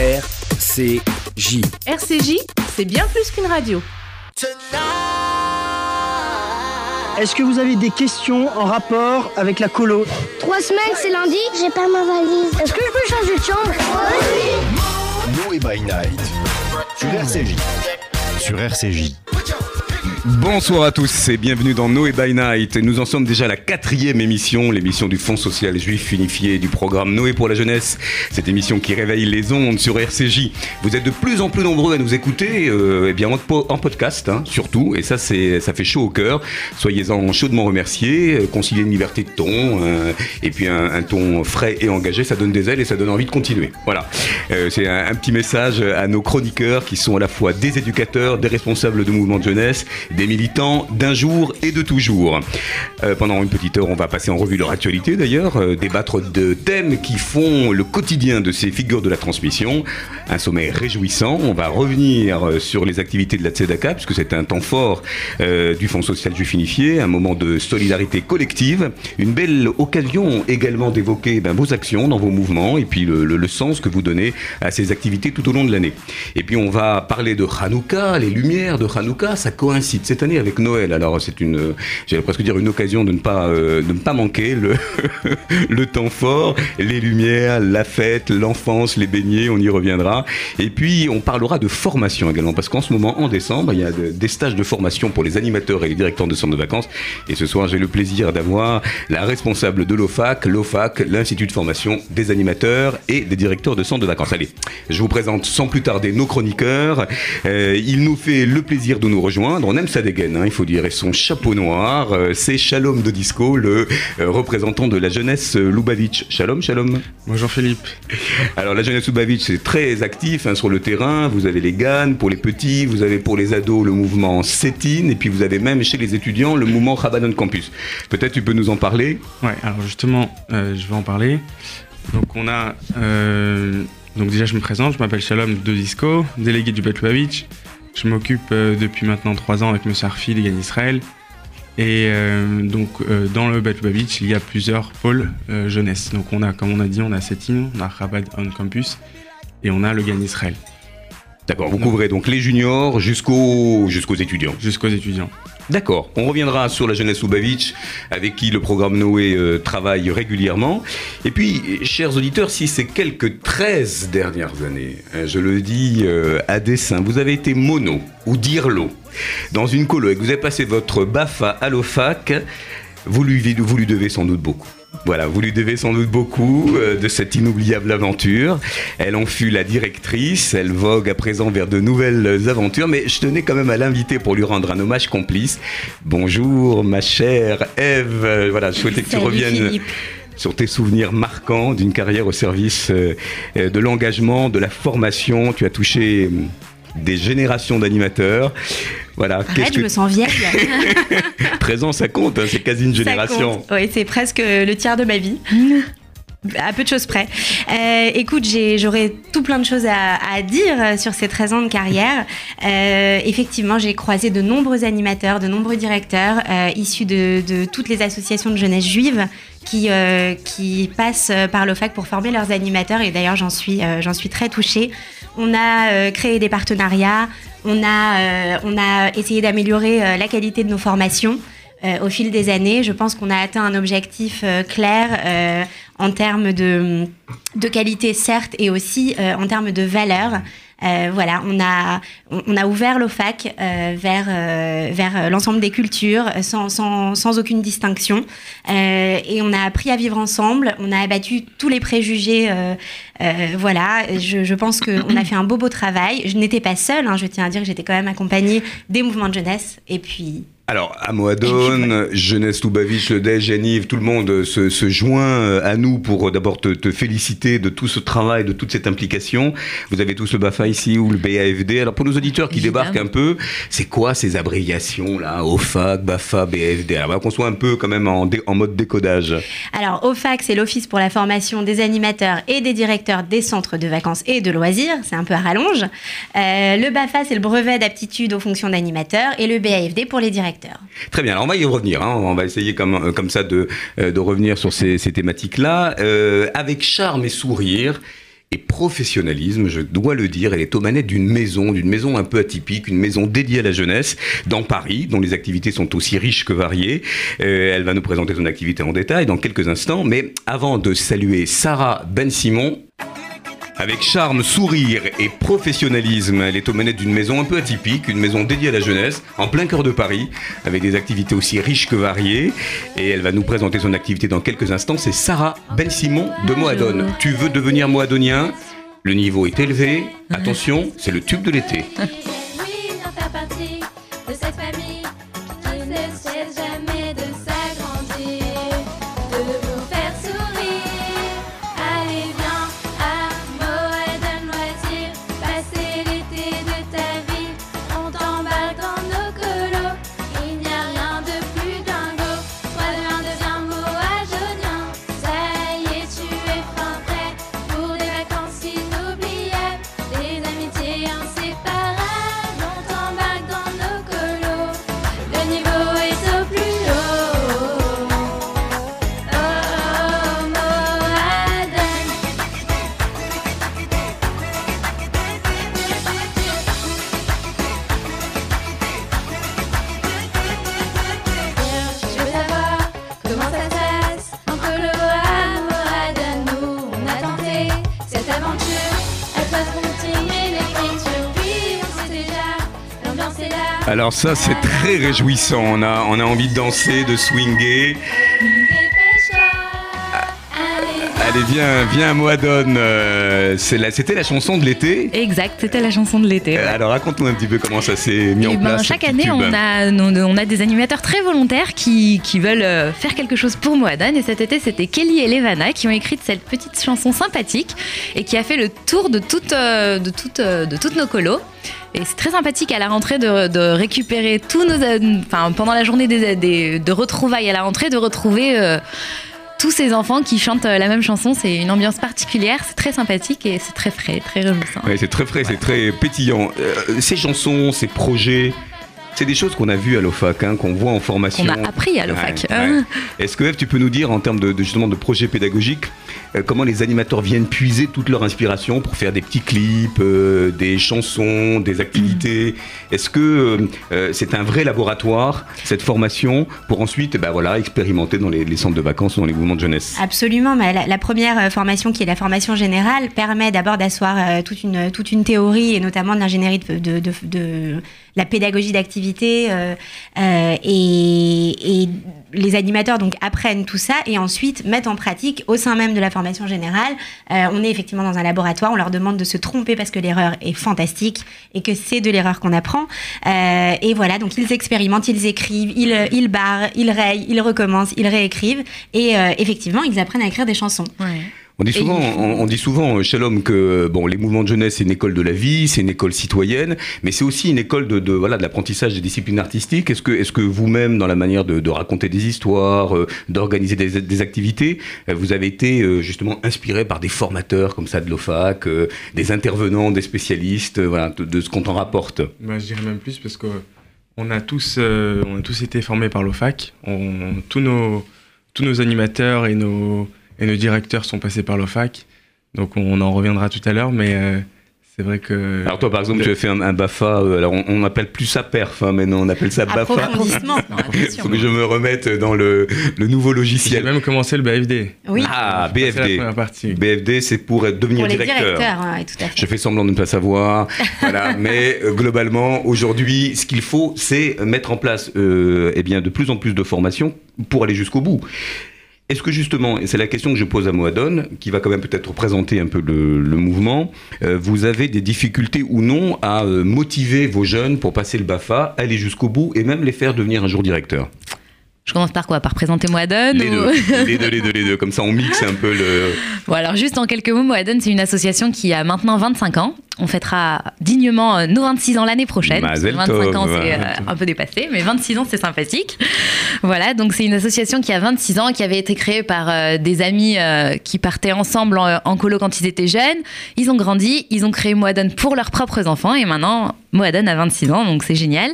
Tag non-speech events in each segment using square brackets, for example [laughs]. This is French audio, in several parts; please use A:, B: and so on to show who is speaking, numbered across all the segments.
A: RCJ.
B: RCJ, c'est bien plus qu'une radio.
C: Est-ce que vous avez des questions en rapport avec la colo?
D: Trois semaines, c'est lundi J'ai pas ma valise. Est-ce que je peux changer de chambre?
E: Noé by Night sur RCJ. Sur RCJ.
F: Bonsoir à tous et bienvenue dans Noé by Night. Nous en sommes déjà à la quatrième émission, l'émission du Fonds social juif unifié du programme Noé pour la jeunesse. Cette émission qui réveille les ondes sur RCJ. Vous êtes de plus en plus nombreux à nous écouter, euh, eh bien en, po- en podcast hein, surtout, et ça fait chaud au cœur. Soyez-en chaudement remerciés. Euh, Concilier une liberté de ton euh, et puis un, un ton frais et engagé, ça donne des ailes et ça donne envie de continuer. Voilà. Euh, c'est un, un petit message à nos chroniqueurs qui sont à la fois des éducateurs, des responsables de mouvements de jeunesse, des militants d'un jour et de toujours. Euh, pendant une petite heure, on va passer en revue leur actualité d'ailleurs, euh, débattre de thèmes qui font le quotidien de ces figures de la transmission. Un sommet réjouissant. On va revenir euh, sur les activités de la Tzedaka, puisque c'est un temps fort du Fonds social juif unifié, un moment de solidarité collective, une belle occasion également d'évoquer ben, vos actions dans vos mouvements et puis le, le- le sens que vous donnez à ces activités tout au long de l'année. Et puis on va parler de Hanouka, les lumières de Hanouka, ça coïncide cette année avec Noël. Alors c'est une, j'allais presque dire une occasion de ne pas, euh, de ne pas manquer le, [laughs] le temps fort, les lumières, la fête, l'enfance, les beignets, on y reviendra. Et puis on parlera de formation également, parce qu'en ce moment, en décembre, il y a de- des stages de formation pour les animateurs et les directeurs de centres de vacances. Et ce soir, j'ai le plaisir d'avoir la responsable de l'OFAC, l'OFAC, l'Institut de formation des animateurs et des directeurs de centres de vacances. Allez, je vous présente sans plus tarder nos chroniqueurs. Euh, il nous fait le plaisir de nous rejoindre. On aime sa dégaine, hein, il faut dire, et son chapeau noir. Euh, c'est Shalom de Disco, le euh, représentant de la jeunesse euh, Lubavitch. Shalom, shalom.
G: Bonjour Philippe.
F: Alors la jeunesse Lubavitch, c'est très actif hein, sur le terrain. Vous avez les GAN pour les petits, vous avez pour les ados le mouvement CETIN, et puis vous avez même chez les étudiants le mouvement Rabanon Campus. Peut-être tu peux nous en parler?
G: Ouais, alors justement, euh, je vais en parler. Donc on a, donc déjà je me présente, je m'appelle Shalom de Disco, délégué du Bet Lubavitch. Je m'occupe euh, depuis maintenant trois ans avec Monsieur Arfi des Gan Israël. Et euh, donc euh, dans le Bet Lubavitch, il y a plusieurs pôles euh, jeunesse. Donc on a, comme on a dit, on a Setin, on a Chabad on Campus et on a le Gan Israël
F: D'accord, vous couvrez donc les juniors jusqu'aux jusqu'aux étudiants.
G: jusqu'aux étudiants.
F: D'accord, on reviendra sur la jeunesse Lubavitch, avec qui le programme Noé euh, travaille régulièrement. Et puis, chers auditeurs, si ces quelques 13 dernières années, hein, je le dis euh, à dessein, vous avez été mono ou dirlo dans une colo et que vous avez passé votre BAFA à l'OFAC, vous lui, vous lui devez sans doute beaucoup. Voilà, vous lui devez sans doute beaucoup euh, de cette inoubliable aventure. Elle en fut la directrice, elle vogue à présent vers de nouvelles aventures, mais je tenais quand même à l'inviter pour lui rendre un hommage complice. Bonjour ma chère Eve, voilà, je souhaitais que tu
H: Salut,
F: reviennes
H: Philippe.
F: sur tes souvenirs marquants d'une carrière au service euh, euh, de l'engagement, de la formation. Tu as touché des générations d'animateurs. Voilà,
H: Arrête, je me sens vieille. [laughs]
F: 13 ans, ça compte, hein, c'est quasi une génération.
H: Oui, c'est presque le tiers de ma vie. À peu de choses près. Euh, écoute, j'aurais tout plein de choses à, dire sur ces 13 ans de carrière. Euh, effectivement, j'ai croisé de nombreux animateurs, de nombreux directeurs euh, issus de, toutes les associations de jeunesse juive qui, passent par l'OFAC pour former leurs animateurs. Et d'ailleurs, j'en suis, très touchée. On a créé des partenariats, on a, essayé d'améliorer la qualité de nos formations. Au fil des années, je pense qu'on a atteint un objectif clair en termes de, de qualité, certes, et aussi euh, en termes de valeur. Euh, voilà, on a, on, a ouvert l'OFAC euh, vers, vers l'ensemble des cultures sans, sans, sans aucune distinction. Et on a appris à vivre ensemble, on a abattu tous les préjugés. voilà, je, je pense qu'on a fait un beau, beau travail. Je n'étais pas seule, hein, je tiens à dire que j'étais quand même accompagnée des mouvements de jeunesse. Et puis,
F: Alors, à Moadone, Jeunesse Lubavitch, le DEJ, Yaniv, tout le monde se, se joint euh, à nous pour euh, d'abord te, te féliciter de tout ce travail, de toute cette implication. Vous avez tous le BAFA ici ou le BAFD. Alors, pour nos auditeurs qui débarquent un peu, c'est quoi ces abréviations là OFAC, BAFA, BAFD Alors, qu'on soit un peu quand même en, dé- en mode décodage.
H: Alors, OFAC, c'est l'Office pour la formation des animateurs et des directeurs des centres de vacances et de loisirs. C'est un peu à rallonge. Euh, le BAFA, c'est le brevet d'aptitude aux fonctions d'animateur. Et le BAFD pour les directeurs.
F: Très bien, alors on va y revenir, hein. on va essayer comme, euh, ça de, euh, de revenir sur ces, thématiques-là. Euh, avec charme et sourire, et professionnalisme, je dois le dire. Elle est aux manettes d'une maison, d'une maison un peu atypique, une maison dédiée à la jeunesse dans Paris, dont les activités sont aussi riches que variées. Elle va nous présenter son activité en détail dans quelques instants. Mais avant de saluer Sarah Ben Simon, avec charme, sourire et professionnalisme, elle est aux manettes d'une maison un peu atypique, une maison dédiée à la jeunesse, en plein cœur de Paris, avec des activités aussi riches que variées. Et elle va nous présenter son activité dans quelques instants. C'est Sarah Ben Simon de Moadone. Tu veux devenir moadonien? Le niveau est élevé. Attention, c'est le tube de l'été. [laughs]
A: ça,
F: c'est très réjouissant. On a, on a envie de danser, de swinger.
A: Allez,
F: viens, viens à Moadone. Euh, C'était la chanson de l'été.
I: Exact, c'était la chanson de l'été.
F: Alors raconte-nous un petit peu comment ça s'est mis
I: Eh
F: en
I: ben,
F: place.
I: chaque année, on a, on, on a des animateurs très volontaires qui, qui veulent euh, faire quelque chose pour Moadone. Et cet été, c'était Kelly et Levana qui ont écrit cette petite chanson sympathique et qui a fait le tour de, toutes, euh, de, toutes, de toutes nos colos. Et c'est très sympathique à la rentrée de, de récupérer tous nos. Enfin, pendant la journée des, des- de retrouvailles à la rentrée, de retrouver. euh, tous ces enfants qui chantent euh, la même chanson, c'est une ambiance particulière, c'est très sympathique et c'est très frais, très réjouissant.
F: Ouais, c'est très frais, c'est très pétillant. Euh, ces chansons, ces projets, c'est des choses qu'on a vues à l'OFAC, hein, qu'on voit en formation.
I: Qu'on a appris à l'OFAC.
F: Ouais, ouais. Est-ce que Eve, tu peux nous dire en termes de, de, justement de projets pédagogiques, euh, comment les animateurs viennent puiser toute leur inspiration pour faire des petits clips, euh, des chansons, des activités Est-ce que euh, euh, c'est un vrai laboratoire cette formation pour ensuite, bah voilà, expérimenter dans les, les centres de vacances ou dans les mouvements de jeunesse?
H: Absolument. mais la, la première euh, formation, qui est la formation générale, permet d'abord d'asseoir euh, toute, une, toute une théorie, et notamment de l'ingénierie de, de, de- de la pédagogie d'activité. euh, euh, et, et les animateurs donc apprennent tout ça et ensuite mettent en pratique au sein même de la formation générale. Euh, on est effectivement dans un laboratoire, on leur demande de se tromper parce que l'erreur est fantastique et que c'est de l'erreur qu'on apprend. Euh, et voilà, donc ils expérimentent, ils écrivent, ils, ils barrent, ils rayent, ils recommencent, ils réécrivent et euh, effectivement ils apprennent à écrire des chansons.
F: On dit souvent, on, on dit souvent, euh, Shalom, que bon, les mouvements de jeunesse c'est une école de la vie, c'est une école citoyenne, mais c'est aussi une école de, de voilà de l'apprentissage des disciplines artistiques. Est-ce que est-ce que vous-même, dans la manière de, de raconter des histoires, euh, d'organiser des, des activités, euh, vous avez été euh, justement inspiré par des formateurs comme ça de l'OFAC, euh, des intervenants, des spécialistes, euh, voilà, de, de ce qu'on en rapporte?
G: Bah, je dirais même plus parce que on a tous, euh, on a tous été formés par l'OFAC. On- tous, nos, tous nos animateurs et nos, et nos directeurs sont passés par l'OFAC. Donc on en reviendra tout à l'heure, mais euh, c'est vrai que.
F: Alors toi, par exemple, tu as fait un, un BAFA. euh, alors on, on appelle plus ça perf, hein, maintenant on appelle ça BAFA.
H: Approfondissement. [laughs]
F: Il faut que je me remette dans le, le nouveau
G: J'ai
F: logiciel.
G: même commencé le BFD.
H: Oui,
F: Ah,
G: C'est la
F: BFD.
G: première partie.
F: BFD, c'est pour être- devenir
H: pour les
F: directeur.
H: directeurs, ouais, tout à fait.
F: Je fais semblant de ne pas savoir, [laughs] voilà. Mais euh, globalement, aujourd'hui, ce qu'il faut, c'est mettre en place, euh, eh bien, de plus en plus de formations pour aller jusqu'au bout. Est-ce que justement, et c'est la question que je pose à Moadone, qui va quand même peut-être représenter un peu le, le mouvement, euh, vous avez des difficultés ou non à euh, motiver vos jeunes pour passer le BAFA, aller jusqu'au bout et même les faire devenir un jour directeur?
I: Je commence par quoi? Par présenter Moadone
F: Les
I: ou-
F: deux, les deux, les deux, les deux. Comme ça, on mixe un peu le. [laughs]
I: Bon, alors juste en quelques mots, Moadone, c'est une association qui a maintenant 25 ans. On fêtera dignement euh, nos 26 ans l'année prochaine. parce que
F: Mazel
I: 25 ans, c'est euh, un peu dépassé, mais 26 ans, c'est sympathique. Voilà, donc c'est une association qui a 26 ans, qui avait été créée par euh, des amis qui partaient ensemble en, en colo quand ils étaient jeunes. Ils ont grandi, ils ont créé Moadone pour leurs propres enfants, et maintenant, Moadone a 26 ans, donc c'est génial.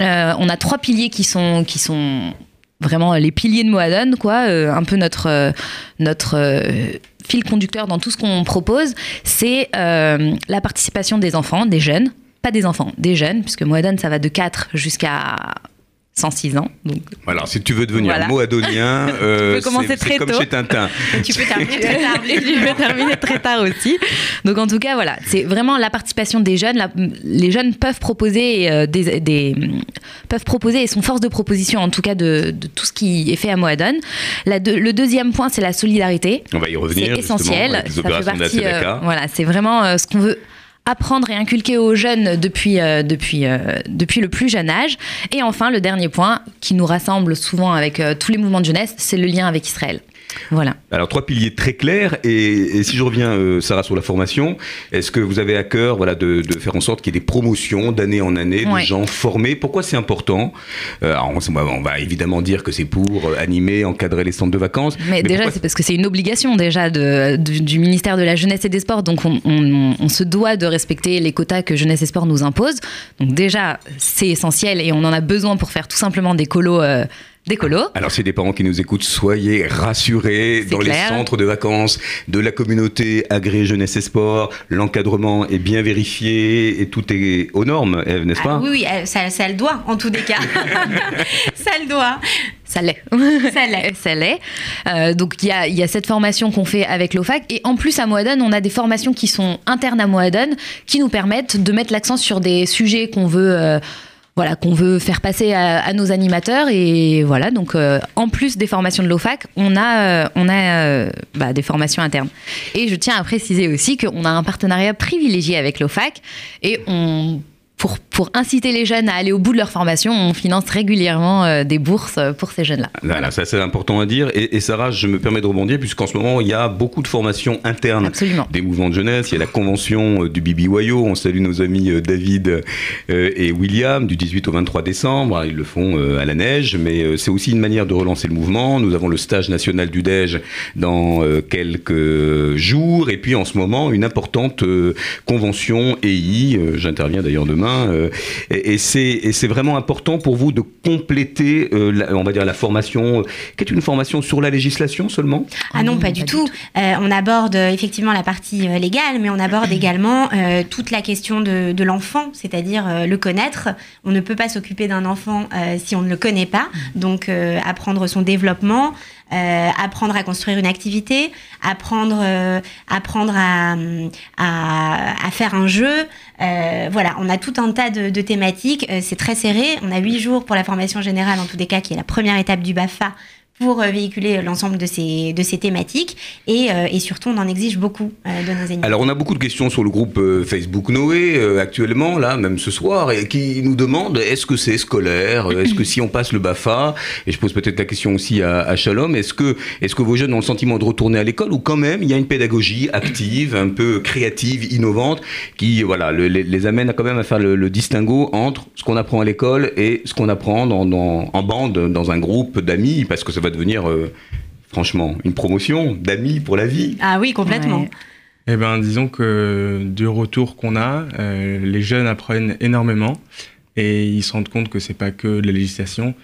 I: Euh, on a trois piliers qui sont... Qui sont vraiment les piliers de Moadone, quoi, euh, un peu notre, notre euh, fil conducteur dans tout ce qu'on propose, c'est euh, la participation des enfants, des jeunes, pas des enfants, des jeunes, puisque Moadone, ça va de 4 jusqu'à 106 ans. Donc,
F: Voilà, si tu veux devenir
I: Voilà.
F: moadonien, [laughs] euh,
I: peux commencer
F: c'est-
I: très
F: comme
I: tôt.
F: chez Tintin.
I: tu peux [laughs] terminer très tard. tu peux terminer très tard aussi. Donc en tout cas, voilà, c'est vraiment la participation des jeunes. La- les jeunes peuvent proposer euh, des, des- peuvent proposer et sont force de proposition en tout cas de, de tout ce qui est fait à. La deux- le deuxième point, c'est la solidarité.
F: On va y revenir.
I: C'est essentiel.
F: avec les
I: Ça fait partie, euh, voilà, c'est vraiment euh, ce qu'on veut apprendre et inculquer aux jeunes depuis, euh, depuis, euh, depuis le plus jeune âge. Et enfin, le dernier point qui nous rassemble souvent avec euh, tous les mouvements de jeunesse, c'est le lien avec Israël. Voilà.
F: Alors trois piliers très clairs et, et si je reviens euh, Sarah sur la formation, est-ce que vous avez à cœur voilà de, de faire en sorte qu'il y ait des promotions d'année en année
I: Ouais.
F: de gens formés? Pourquoi c'est important? Euh, alors, on, on va évidemment dire que c'est pour euh, animer, encadrer les centres de vacances.
I: Mais, déjà, c'est parce que c'est une obligation déjà de, du, du ministère de la Jeunesse et des Sports. Donc, on, on- on se doit de respecter les quotas que Jeunesse et Sport nous impose. Donc, déjà, c'est essentiel et on en a besoin pour faire tout simplement des colos. Des colos.
F: Alors, si des parents qui nous écoutent, soyez rassurés.
I: C'est
F: Dans
I: clair.
F: les centres de vacances de la communauté agréée jeunesse et sport, l'encadrement est bien vérifié et tout est aux normes, Ève, n'est-ce
H: Ah
F: pas?
H: oui, oui, elle- ça, ça le doit, en tous les cas. [laughs] ça le doit.
I: Ça l'est.
H: Ça l'est. [laughs]
I: Ça l'est. Euh, donc il y a, il y a cette formation qu'on fait avec l'OFAC. Et en plus, à Moadone, on a des formations qui sont internes à Moadone, qui nous permettent de mettre l'accent sur des sujets qu'on veut. euh, voilà, qu'on veut faire passer à, nos animateurs. Et voilà, donc euh, en plus des formations de l'OFAC, on a, euh, on a euh, bah, des formations internes. Et je tiens à préciser aussi qu'on a un partenariat privilégié avec l'OFAC. Et on, pour, pour inciter les jeunes à aller au bout de leur formation, on finance régulièrement euh, des bourses pour ces jeunes-là.
F: Voilà, ça c'est important à dire. Et, et Sarah, je me permets de rebondir puisqu'en ce moment il y a beaucoup de formations internes
I: Absolument.
F: des mouvements de jeunesse. Il y a la convention euh, du BBYO. On salue nos amis euh, David euh, et William du 18 au 23 décembre. Ils le font euh, à la neige, mais euh, c'est aussi une manière de relancer le mouvement. Nous avons le stage national du DEJ dans euh, quelques jours. Et puis en ce moment, une importante euh, convention EI. euh, J'interviens d'ailleurs demain. Euh, et et c'est vraiment important pour vous de compléter, euh, la- on va dire, la formation, euh, qui est une formation sur la législation seulement?
H: Ah non, pas du tout. Euh, on aborde effectivement la partie euh, légale, mais on aborde [coughs] également euh, toute la question de, de l'enfant, c'est-à-dire euh, le connaître. On ne peut pas s'occuper d'un enfant euh, si on ne le connaît pas. Donc, euh, apprendre son développement, euh, apprendre à construire une activité, apprendre, euh, apprendre à, à, à faire un jeu. Euh, voilà, on a tout un tas de, de thématiques. Euh, c'est très serré. On a huit jours pour la formation générale, en tous les cas, qui est la première étape du BAFA pour euh, véhiculer l'ensemble de ces, de ces thématiques. Et, euh, et surtout, on en exige beaucoup euh, de nos animateurs.
F: Alors, on a beaucoup de questions sur le groupe euh, Facebook Noé euh, actuellement, là, même ce soir, et qui nous demandent est-ce que c'est scolaire? Euh, Est-ce que si on passe le BAFA Et je pose peut-être la question aussi à, à Shalom est-ce que, est-ce que vos jeunes ont le sentiment de retourner à l'école ou quand même il y a une pédagogie active, un peu créative, innovante, qui voilà, le- les, amène à quand même à faire le, distinguo entre ce qu'on apprend à l'école et ce qu'on apprend dans- en bande, dans un groupe d'amis, parce que ça va devenir. euh, Franchement, une promotion d'amis pour la vie.
H: Ah oui, complètement.
I: Ouais.
G: Eh ben, disons que du retour qu'on a, euh, les jeunes apprennent énormément et ils se rendent compte que c'est pas que de la législation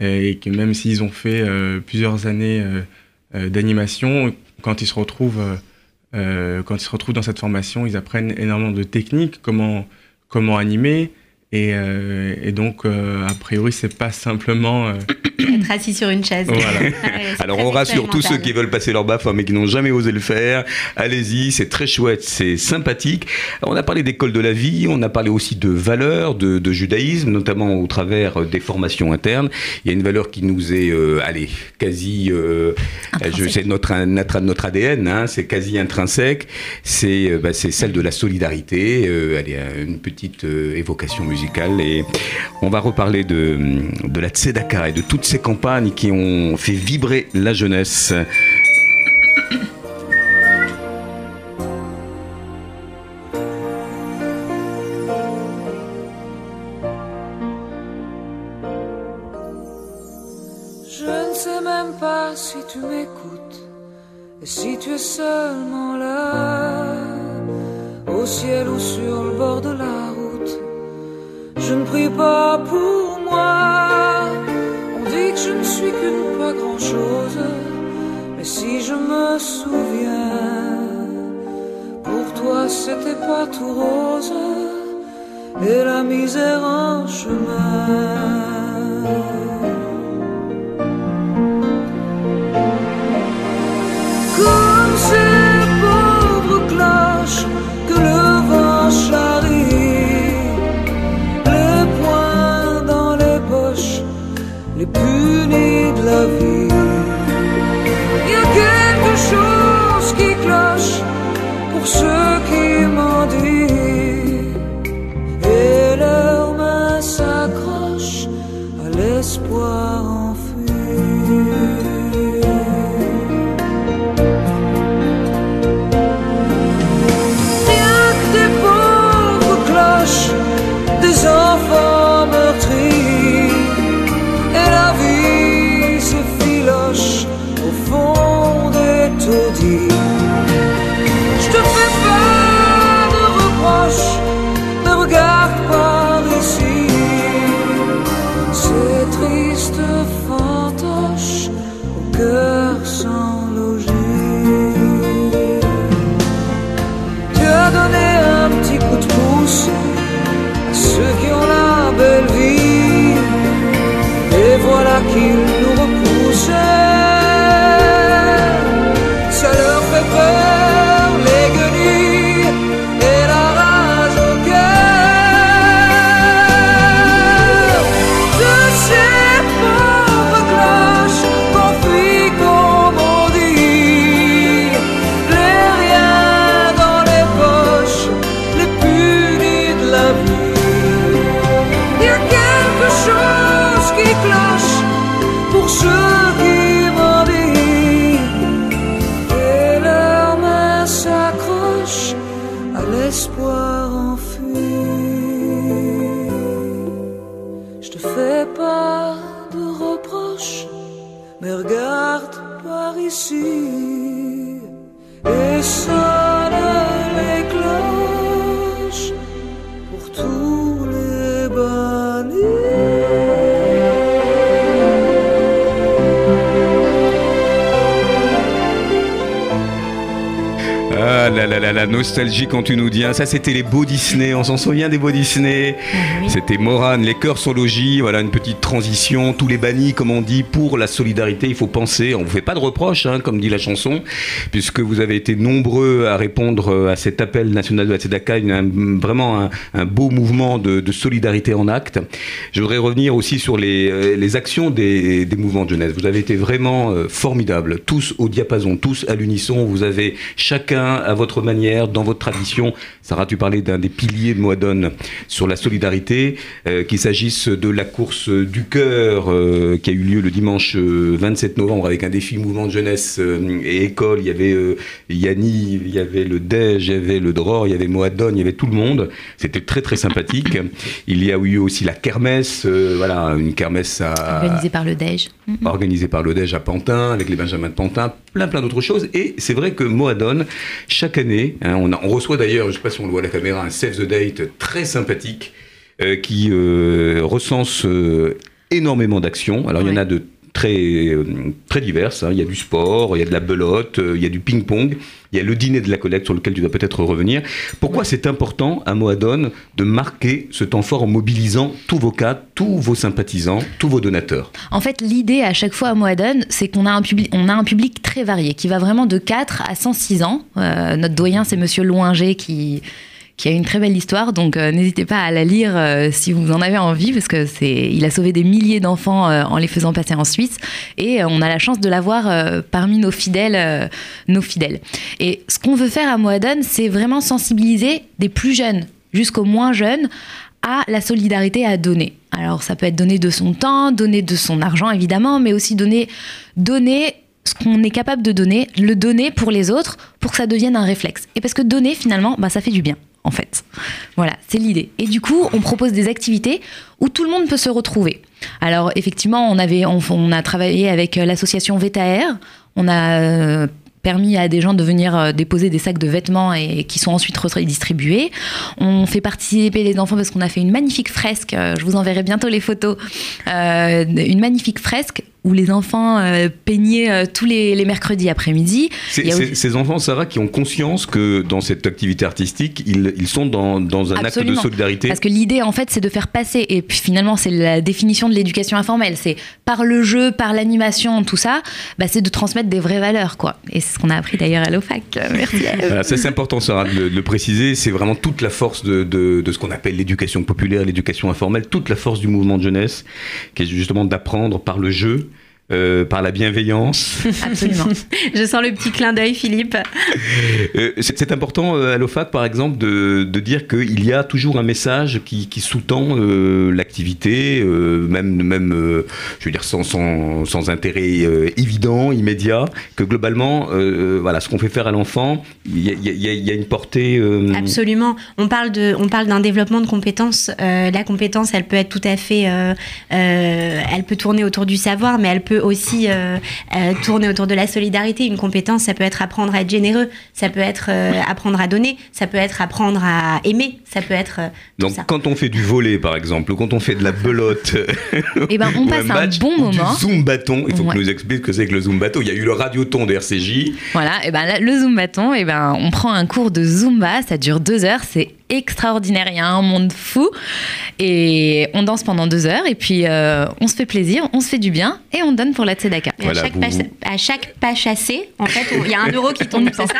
G: et que même s'ils ont fait euh, plusieurs années euh, d'animation, quand ils se retrouvent euh, euh, quand ils se retrouvent dans cette formation, ils apprennent énormément de techniques, comment comment animer et, euh, et donc euh, a priori c'est pas simplement euh,
H: Être assis sur une chaise.
G: Voilà. [laughs]
H: Ouais, c'est [laughs]
F: Alors on rassure tous ceux qui veulent passer leur BAFA mais qui n'ont jamais osé le faire. Allez-y, c'est très chouette, c'est sympathique. On a parlé d'école de la vie, on a parlé aussi de valeurs, de, de judaïsme, notamment au travers des formations internes. Il y a une valeur qui nous est, euh, allez, quasi, euh, je sais notre, notre notre ADN, hein, c'est quasi intrinsèque. C'est bah, c'est celle de la solidarité. Euh, allez, une petite euh, évocation musicale et on va reparler de de la Tzedaka et de toutes ces campagnes qui ont fait vibrer la jeunesse.
J: Je ne sais même pas si tu es seulement là, au ciel ou sur le bord de la. Je ne prie pas pour moi, on dit que je ne suis qu'une pas grand-chose. Mais si je me souviens, pour toi c'était pas tout rose et la misère en chemin.
F: Nostalgie quand tu nous dis, hein, ça c'était les beaux Disney, on s'en souvient des beaux Disney. C'était Morane, les cœurs sont logis, voilà une petite transition, tous les bannis comme on dit, pour la solidarité, il faut penser, on vous fait pas de reproches, hein, comme dit la chanson, puisque vous avez été nombreux à répondre euh, à cet appel national de la Tzedaka, vraiment un, un beau mouvement de, de solidarité en acte. Je voudrais revenir aussi sur les, euh, les actions des, des mouvements de jeunesse. Vous avez été vraiment euh, formidables, tous au diapason, tous à l'unisson. Vous avez chacun à votre manière, dans votre tradition. Sarah, tu parlais d'un des piliers de Moadone sur la solidarité, euh, qu'il s'agisse de la course du cœur euh, qui a eu lieu le dimanche euh, 27 novembre avec un défi mouvement de jeunesse euh, et école. Il y avait euh, Yanni, il y avait le Dej, il y avait le Dror, il y avait Moadone, il y avait tout le monde. C'était très très sympathique. [laughs] Il y a eu aussi la kermesse, euh, voilà, une kermesse à,
I: Organisé par le DEJ.
F: organisé par l'Odège à Pantin, avec les Benjamins de Pantin, plein plein d'autres choses. Et c'est vrai que Moadone, chaque année, hein, on, a- on reçoit d'ailleurs, je ne sais pas si on le voit à la caméra, un Save the Date très sympathique euh, qui euh, recense euh, énormément d'actions. Alors il y en a de très, très diverses. hein. Il y a du sport, il y a de la belote, euh, il y a du ping-pong, il y a le dîner de la collecte sur lequel tu vas peut-être revenir. Pourquoi c'est important à Moadone de marquer ce temps fort en mobilisant tous vos cadres, tous vos sympathisants, tous vos donateurs?
I: En fait, l'idée à chaque fois à Moadone, c'est qu'on a, un on a un public très varié, qui va vraiment de 4 à 106 ans. Euh, notre doyen, c'est Monsieur Loinger, qui, qui a une très belle histoire, donc euh, n'hésitez pas à la lire euh, si vous en avez envie, parce que c'est, il a sauvé des milliers d'enfants euh, en les faisant passer en Suisse, et on a la chance de l'avoir parmi nos fidèles, nos fidèles. Et ce qu'on veut faire à Moadone, c'est vraiment sensibiliser des plus jeunes jusqu'aux moins jeunes à la solidarité à donner. Alors ça peut être donner de son temps, donner de son argent évidemment, mais aussi donner, donner ce qu'on est capable de donner, le donner pour les autres, pour que ça devienne un réflexe. Et parce que donner finalement, bah, ça fait du bien en fait. Voilà, c'est l'idée. Et du coup, on propose des activités où tout le monde peut se retrouver. Alors effectivement, on, avait, on, a travaillé avec euh, l'association VTR, on a euh, permis à des gens de venir euh, déposer des sacs de vêtements et qui sont ensuite redistribués. On fait participer les enfants parce qu'on a fait une magnifique fresque, je vous enverrai bientôt les photos, une magnifique fresque où les enfants euh, peignaient euh, tous les, les mercredis après-midi. Aussi-
F: Ces enfants, Sarah, qui ont conscience que dans cette activité artistique, ils, ils sont dans, dans un acte de solidarité.
I: Parce que l'idée, en fait, c'est de faire passer, et puis finalement, c'est la définition de l'éducation informelle, c'est par le jeu, par l'animation, tout ça, bah, c'est de transmettre des vraies valeurs, quoi. Et c'est ce qu'on a appris d'ailleurs à l'OFAC. Merci. à.
F: Voilà, ça c'est important Sarah de le, de le préciser, c'est vraiment toute la force de, de- de ce qu'on appelle l'éducation populaire, l'éducation informelle, toute la force du mouvement de jeunesse, qui est justement d'apprendre par le jeu, euh, par la bienveillance. [laughs]
I: Absolument.
H: Je sens le petit clin d'œil, Philippe.
F: Euh, c'est important euh, à l'OFAC par exemple de, de dire qu'il y a toujours un message qui, qui sous-tend euh, l'activité, même, même je veux dire sans, sans, sans intérêt évident, immédiat, que globalement, voilà, ce qu'on fait faire à l'enfant, il y a, y y une portée...
H: Absolument. On parle de, on parle d'un développement de compétences. La compétence, elle peut être tout à fait, elle peut tourner autour du savoir, mais elle peut aussi euh, euh, tourner autour de la solidarité. Une compétence, ça peut être apprendre à être généreux, ça peut être euh, apprendre à donner, ça peut être apprendre à aimer, ça peut être euh, tout
F: Donc
H: ça.
F: quand on fait du volet par exemple, ou quand on fait de la belote, [laughs]
I: Eh ben, on passe un
F: match,
I: bon
F: ou
I: moment.
F: Du zoom bâton, il faut
I: Ouais.
F: que nous explique ce que c'est que le zoom bâton. Il y a eu le radioton de RCJ.
I: Voilà, et ben là, le Zoom bâton, et ben on prend un cours de Zumba, ça dure deux heures, c'est extraordinaire, il y a un monde fou, et on danse pendant deux heures, et puis euh, on se fait plaisir, on se fait du bien, et on donne pour la Tzedaka.
H: Et à, chaque pas, à chaque pas chassé, en fait, il y a un euro qui tombe, c'est ça?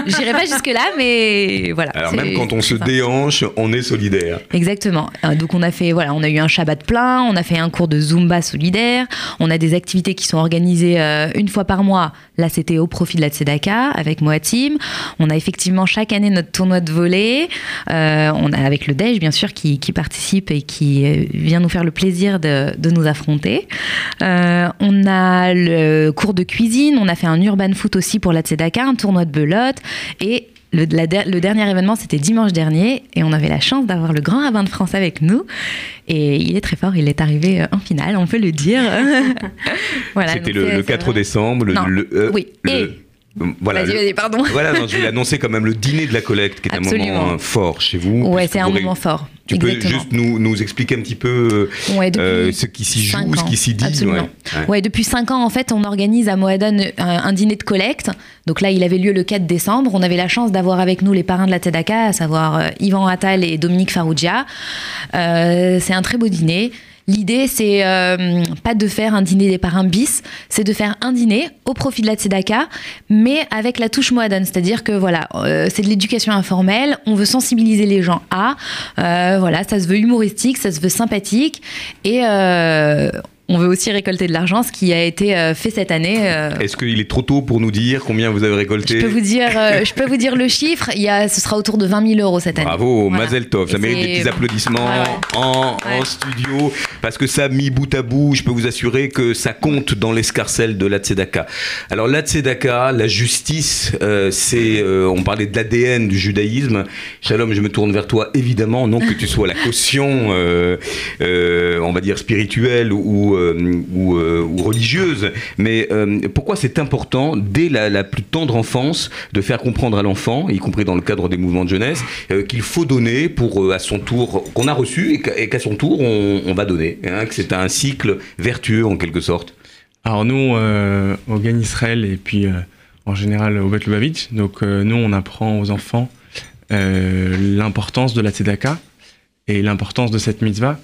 H: [laughs]
I: J'irai pas jusque là, mais voilà.
F: Alors même quand on se
I: ça.
F: déhanche, on est solidaire.
I: Exactement. Euh, Donc on a fait voilà, on a eu un Shabbat plein, on a fait un cours de Zumba solidaire, on a des activités qui sont organisées euh, une fois par mois. Là, c'était au profit de la Tzedaka avec Moatim. On a effectivement chaque année notre tournoi de volley. Euh, on a avec le Dej bien sûr qui, qui participe et qui euh, vient nous faire le plaisir de, de nous affronter. Euh, on a le cours de cuisine, on a fait un urban foot aussi pour la Tzedaka, un tournoi de belote et le, la der- le dernier événement, c'était dimanche dernier, et on avait la chance d'avoir le grand rabbin de France avec nous. Et il est très fort, il est arrivé en finale, on peut le dire. [laughs] voilà,
F: C'était le, le
I: c'est
F: 4
I: vrai.
F: décembre. Le,
I: Non.
F: le- euh,
I: Oui,
F: le-
I: et-
F: voilà,
I: Vas-y, vas-y, pardon. [laughs]
F: Voilà, non, je vais l'annoncer quand même le dîner de la collecte, qui est un moment fort chez vous.
I: Ouais, c'est un
F: vous
I: moment fort.
F: Tu peux juste nous, nous expliquer un petit peu euh,
I: Ouais,
F: euh, ce qui s'y joue, ce qui s'y dit.
I: Absolument.
F: ouais. Ouais.
I: Ouais, depuis 5 ans, en fait, on organise à Moadan un, un dîner de collecte. Donc là, il avait lieu le 4 décembre. On avait la chance d'avoir avec nous les parrains de la Tzedaka, à savoir euh, Yvan Attal et Dominique Farougia. Euh, c'est un très beau dîner. L'idée, c'est euh, pas de faire un dîner des parrains bis, c'est de faire un dîner au profit de la Tzedaka, mais avec la touche Moadan. C'est-à-dire que voilà, euh, c'est de l'éducation informelle, on veut sensibiliser les gens à, euh, voilà, ça se veut humoristique, ça se veut sympathique, et on veut aussi récolter de l'argent, ce qui a été euh, fait cette année. euh,
F: Est-ce qu'il est trop tôt pour nous dire combien vous avez récolté?
I: Je peux vous dire, euh, je peux vous dire le chiffre. Il y a, ce sera autour de 20 000 euros cette année.
F: Bravo,
I: Voilà.
F: Mazel Tov. Ça mérite des petits applaudissements
I: Ouais, ouais.
F: En, en studio. Parce que ça, mis bout à bout, je peux vous assurer que ça compte dans l'escarcelle de la Tzedaka. Alors, la Tzedaka, la justice, euh, c'est. euh, on parlait de l'ADN du judaïsme. Shalom, je me tourne vers toi, évidemment. Non que tu sois la caution, euh, on va dire, spirituelle ou, ou, euh, ou religieuse. Mais euh, pourquoi c'est important, dès la, plus tendre enfance, de faire comprendre à l'enfant, y compris dans le cadre des mouvements de jeunesse, euh, qu'il faut donner pour, euh, à son tour, qu'on a reçu et qu'à- son tour, on, va donner. hein, que c'est un cycle vertueux, en quelque sorte.
G: Alors nous, euh, au Gain Israël et puis euh, en général au Bet Lubavitch, donc euh, nous on apprend aux enfants euh, l'importance de la tzedaka et l'importance de cette mitzvah.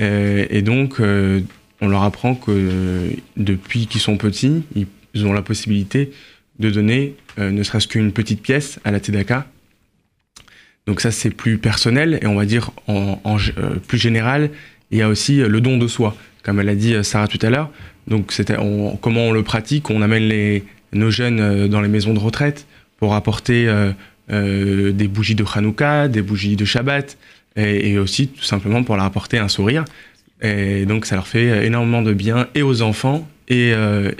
G: Euh, et donc euh, on leur apprend que euh, depuis qu'ils sont petits, ils ont la possibilité de donner euh, ne serait-ce qu'une petite pièce à la tzedaka. Donc ça c'est plus personnel et on va dire euh, plus général, il y a aussi le don de soi, comme elle dit Sarah tout à l'heure. Donc comment on le pratique, on amène nos jeunes dans les maisons de retraite pour apporter des bougies de Hanouka, des bougies de Shabbat et aussi tout simplement pour leur apporter un sourire. Et donc ça leur fait énormément de bien et aux enfants et, euh,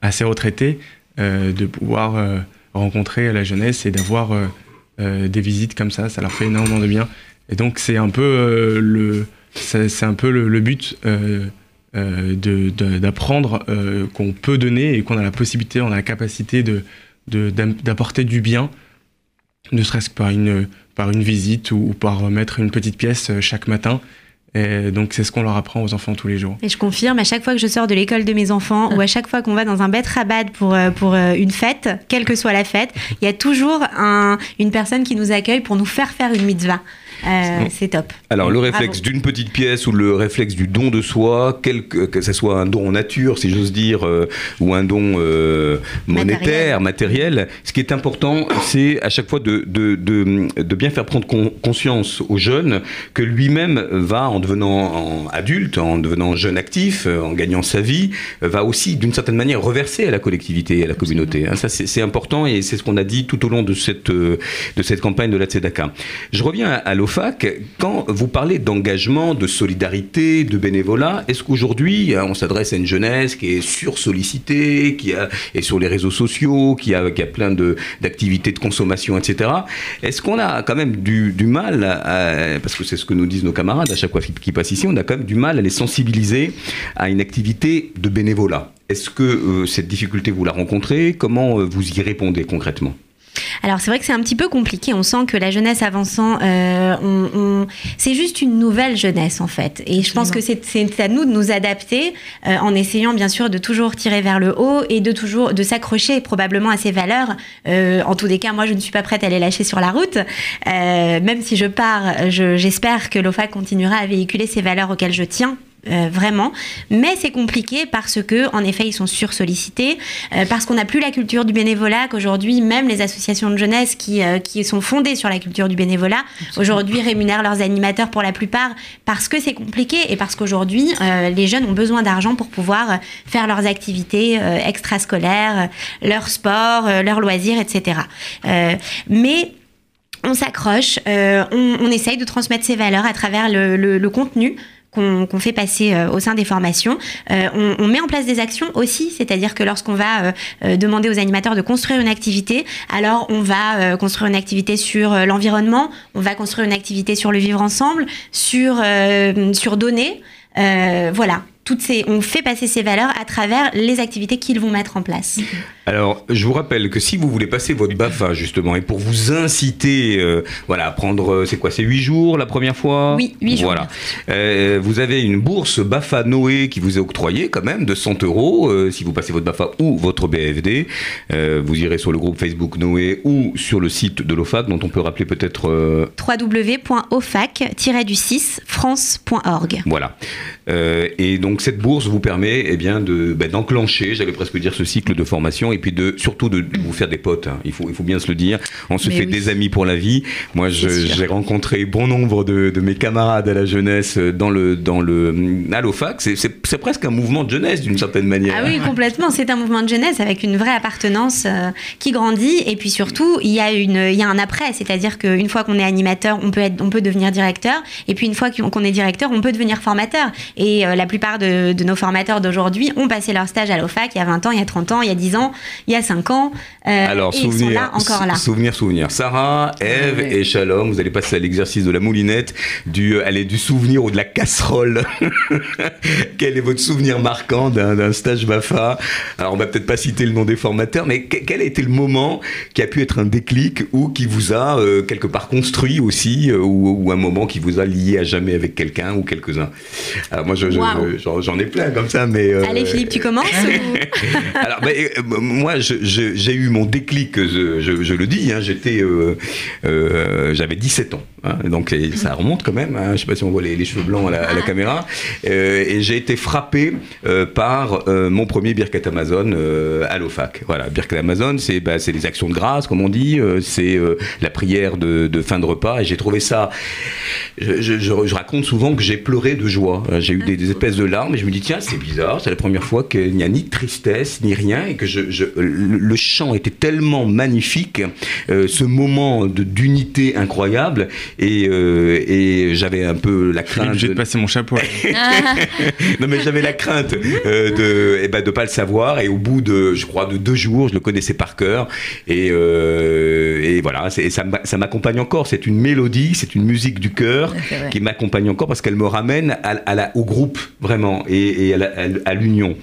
G: à, ces retraités euh, de pouvoir euh, rencontrer la jeunesse et d'avoir euh, euh, des visites comme ça, ça leur fait énormément de bien. Et donc c'est un peu euh, le c'est un peu le, but euh, euh, d'apprendre euh, qu'on peut donner et qu'on a la possibilité, on a la capacité de d'apporter du bien, ne serait-ce que par une par une visite ou, par mettre une petite pièce euh, chaque matin. Et donc c'est ce qu'on leur apprend aux enfants tous les jours.
H: Et je confirme, à chaque fois que je sors de l'école de mes enfants ou à chaque fois qu'on va dans un bête rabat pour, euh, pour euh, une fête, quelle que soit la fête, il y a toujours un, une personne qui nous accueille pour nous faire faire une mitzvah. Euh, c'est top.
F: Alors, le
H: Bravo.
F: réflexe d'une petite pièce ou le réflexe du don de soi, quel que, que ce soit un don en nature, si j'ose dire, euh, ou un don euh, monétaire, matériel. ce qui est important, c'est à chaque fois de, de, de, de bien faire prendre con- conscience aux jeunes que lui-même va, en devenant en adulte, en devenant jeune actif, en gagnant sa vie, va aussi, d'une certaine manière, reverser à la collectivité, à la communauté. hein. Ça, c'est important et c'est ce qu'on a dit tout au long de cette, de cette campagne de la Tzedaka. Je reviens à, à l'OFAC. Quand vous parlez d'engagement, de solidarité, de bénévolat, est-ce qu'aujourd'hui, hein, on s'adresse à une jeunesse qui est sursollicitée, qui est sur les réseaux sociaux, qui a, qui a plein d'activités de, consommation, etc. Est-ce qu'on a quand même du, mal, parce que c'est ce que nous disent nos camarades à chaque fois qu'ils passent ici, on a quand même du mal à les sensibiliser à une activité de bénévolat Est-ce que euh, cette difficulté, vous la rencontrez? Comment euh, vous y répondez concrètement?
H: Alors c'est vrai que c'est un petit peu compliqué. On sent que la jeunesse avançant, euh, on- on- c'est juste une nouvelle jeunesse en fait. Et je pense que c'est à nous de nous adapter euh, en essayant bien sûr de toujours tirer vers le haut et de toujours de s'accrocher probablement à ces valeurs. Euh, en tous les cas, moi je ne suis pas prête à les lâcher sur la route. Euh, même si je pars, je- j'espère que l'OFAC continuera à véhiculer ces valeurs auxquelles je tiens. Euh, vraiment, mais c'est compliqué parce que, en effet, ils sont sursollicités, euh, parce qu'on n'a plus la culture du bénévolat, qu'aujourd'hui, même les associations de jeunesse qui, euh, qui sont fondées sur la culture du bénévolat, aujourd'hui rémunèrent leurs animateurs pour la plupart parce que c'est compliqué et parce qu'aujourd'hui, euh, les jeunes ont besoin d'argent pour pouvoir faire leurs activités euh, extrascolaires, leur sport, leurs loisirs, etc. Mais on s'accroche, on, on essaye de transmettre ces valeurs à travers le, le- le contenu qu'on fait passer euh, au sein des formations. Euh, on, met en place des actions aussi, c'est-à-dire que lorsqu'on va euh, demander aux animateurs de construire une activité, alors on va construire une activité sur l'environnement, on va construire une activité sur le vivre ensemble, sur, sur donner. Voilà, toutes ces, on fait passer ces valeurs à travers les activités qu'ils vont mettre en place.
F: Alors, je vous rappelle que si vous voulez passer votre BAFA, justement, et pour vous inciter, euh, voilà, à prendre, euh, c'est quoi, c'est 8 jours la première fois?
I: Oui, huit jours.
F: Voilà. Euh, vous avez une bourse BAFA Noé qui vous est octroyée, quand même, de 100 euros, euh, si vous passez votre BAFA ou votre BFD. Vous irez sur le groupe Facebook Noé ou sur le site de l'OFAC, dont on peut rappeler peut-être... euh,
H: www.ofac-france.org.
F: Voilà. Et donc cette bourse vous permet eh bien de ben, d'enclencher, j'allais presque dire ce cycle de formation et puis de surtout de vous faire des potes. hein. Il faut il faut bien se le dire. On se
I: Mais
F: fait
I: oui.
F: des amis pour la vie. Moi, je- j'ai rencontré bon nombre de, de mes camarades à la jeunesse euh, dans le dans le à l'OFAC. C'est c'est c'est presque un mouvement de jeunesse d'une certaine manière.
H: Ah oui, complètement. C'est un mouvement de jeunesse avec une vraie appartenance euh, qui grandit. Et puis surtout, il y a, une, il y a un après. C'est-à-dire qu'une fois qu'on est animateur, on peut, être, on peut devenir directeur. Et puis une fois qu'on est directeur, on peut devenir formateur. Et euh, la plupart de, de nos formateurs d'aujourd'hui ont passé leur stage à l'OFAC il y a 20 ans, il y a 30 ans, il y a 10 ans, il y a 5 ans. euh,
F: Alors,
H: et ils sont
F: souvenir,
H: là, encore là.
F: sou- souvenir, souvenir. Sarah, Eve et Shalom, vous allez passer à l'exercice de la moulinette, du, euh, allez, du souvenir ou de la casserole. [laughs] Quel est votre souvenir marquant d'un stage BAFA Alors, on va peut-être pas citer le nom des formateurs, mais que- quel a été le moment qui a pu être un déclic ou qui vous a euh, quelque part construit aussi, euh, ou, ou un moment qui vous a lié à jamais avec quelqu'un ou quelques-uns? Alors, moi, je- je-
H: Waouh.
F: je- j'en ai plein comme ça, mais... euh,
H: Allez, Philippe, tu commences ou- [laughs]
F: alors, ben, euh, moi, j'ai eu mon déclic, je, je- je le dis, hein, j'étais, euh, j'avais 17 ans, hein, donc et ça remonte quand même, hein, je sais pas si on voit les, les cheveux blancs à la, à la caméra, euh, et j'ai été frappé euh, par euh, mon premier Birkat Amazon à l'OFAC. Voilà, Birkat Amazon, c'est bah, les actions de grâce, comme on dit, c'est la prière de, de fin de repas, et j'ai trouvé ça, je, je- je- je raconte souvent que j'ai pleuré de joie, Euh, j'ai eu des, des espèces de larmes, et je me dis, tiens, c'est bizarre, c'est la première fois qu'il n'y a ni de tristesse, ni rien, et que le, le chant était tellement magnifique, ce moment d'unité incroyable, et, euh, et j'avais un peu la
G: Je suis
F: crainte.
G: obligé de
F: de-
G: passer mon chapeau. [laughs]
F: non mais j'avais la crainte euh, de eh ben, de pas le savoir. Et au bout de je crois de deux jours je le connaissais par cœur. Et, euh, et voilà ça m'a- ça m'accompagne encore. C'est une mélodie c'est une musique du cœur qui m'accompagne encore parce qu'elle me ramène à, à la, au groupe vraiment et, et à l'union.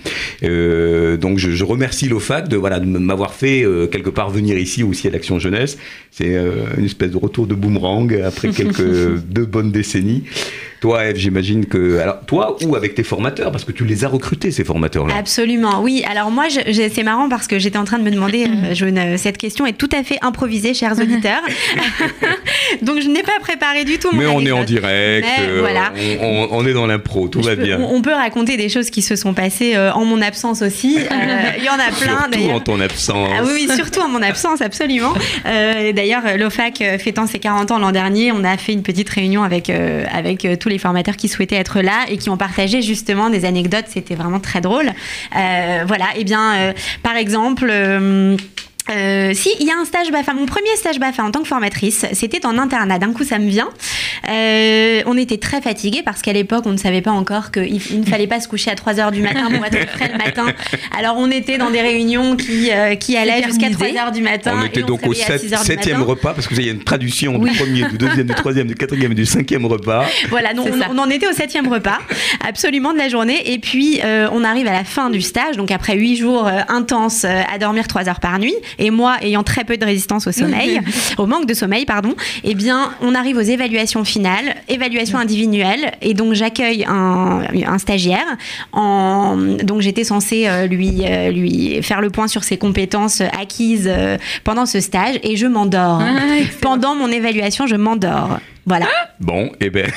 F: Euh, donc je, je remercie l'OFAC de voilà de m'avoir fait euh, quelque part venir ici aussi à l'Action Jeunesse. C'est euh, une espèce de retour de boomerang après quelques [laughs] deux bonnes décennies Toi, Eve, j'imagine que. Alors, toi ou avec tes formateurs, parce que tu les as recrutés, ces formateurs-là.
H: Absolument, oui. Alors moi, je- je- c'est marrant parce que j'étais en train de me demander, euh, [laughs] je ne- cette question est tout à fait improvisée, chers auditeurs. [laughs] Donc je n'ai pas préparé du tout mon
F: Mais on est en direct,
H: Mais
F: euh,
H: voilà.
F: on, on- on est dans l'impro, tout
H: Je
F: va
H: peux-
F: bien.
H: on, on peut raconter des choses qui se sont passées euh, en mon absence aussi. Euh, Il y en a plein
F: Surtout en ton absence.
H: Ah oui, oui, surtout en mon absence, absolument. Euh, D'ailleurs, l'OFAC euh, fêtant ses 40 ans l'an dernier, on a fait une petite réunion avec, euh, avec euh, les formateurs qui souhaitaient être là et qui ont partagé justement des anecdotes. C'était vraiment très drôle. Euh, voilà, et bien, euh, par exemple... euh, si, il y a un stage BAFA. Mon premier stage BAFA en tant que formatrice, c'était en internat. D'un coup, ça me vient. Euh, on était très fatigués parce qu'à l'époque, on ne savait pas encore qu'il il ne fallait pas se coucher à 3 heures du matin pour être frais le matin. Alors, on était dans des réunions qui, euh, qui allaient jusqu'à 3 heures du matin.
F: On était donc au
H: réveillait à
F: sept-
H: 6 heures du
F: septième repas, parce que vous avez une traduction
H: Oui.
F: du premier, du deuxième, du troisième, du quatrième et du cinquième repas.
H: Voilà, donc on, on en était au septième repas, absolument de la journée. Et puis, euh, on arrive à la fin du stage, donc après huit jours euh, intenses euh, à dormir trois heures par nuit, et moi ayant très peu de résistance au sommeil, [laughs] au manque de sommeil, pardon, eh bien, on arrive aux évaluations finales, évaluation individuelle, et donc j'accueille un, un stagiaire. En, donc j'étais censée euh, lui, euh, lui faire le point sur ses compétences acquises euh, pendant ce stage, et je m'endors. pendant mon évaluation, je m'endors. Voilà.
F: Bon, eh ben.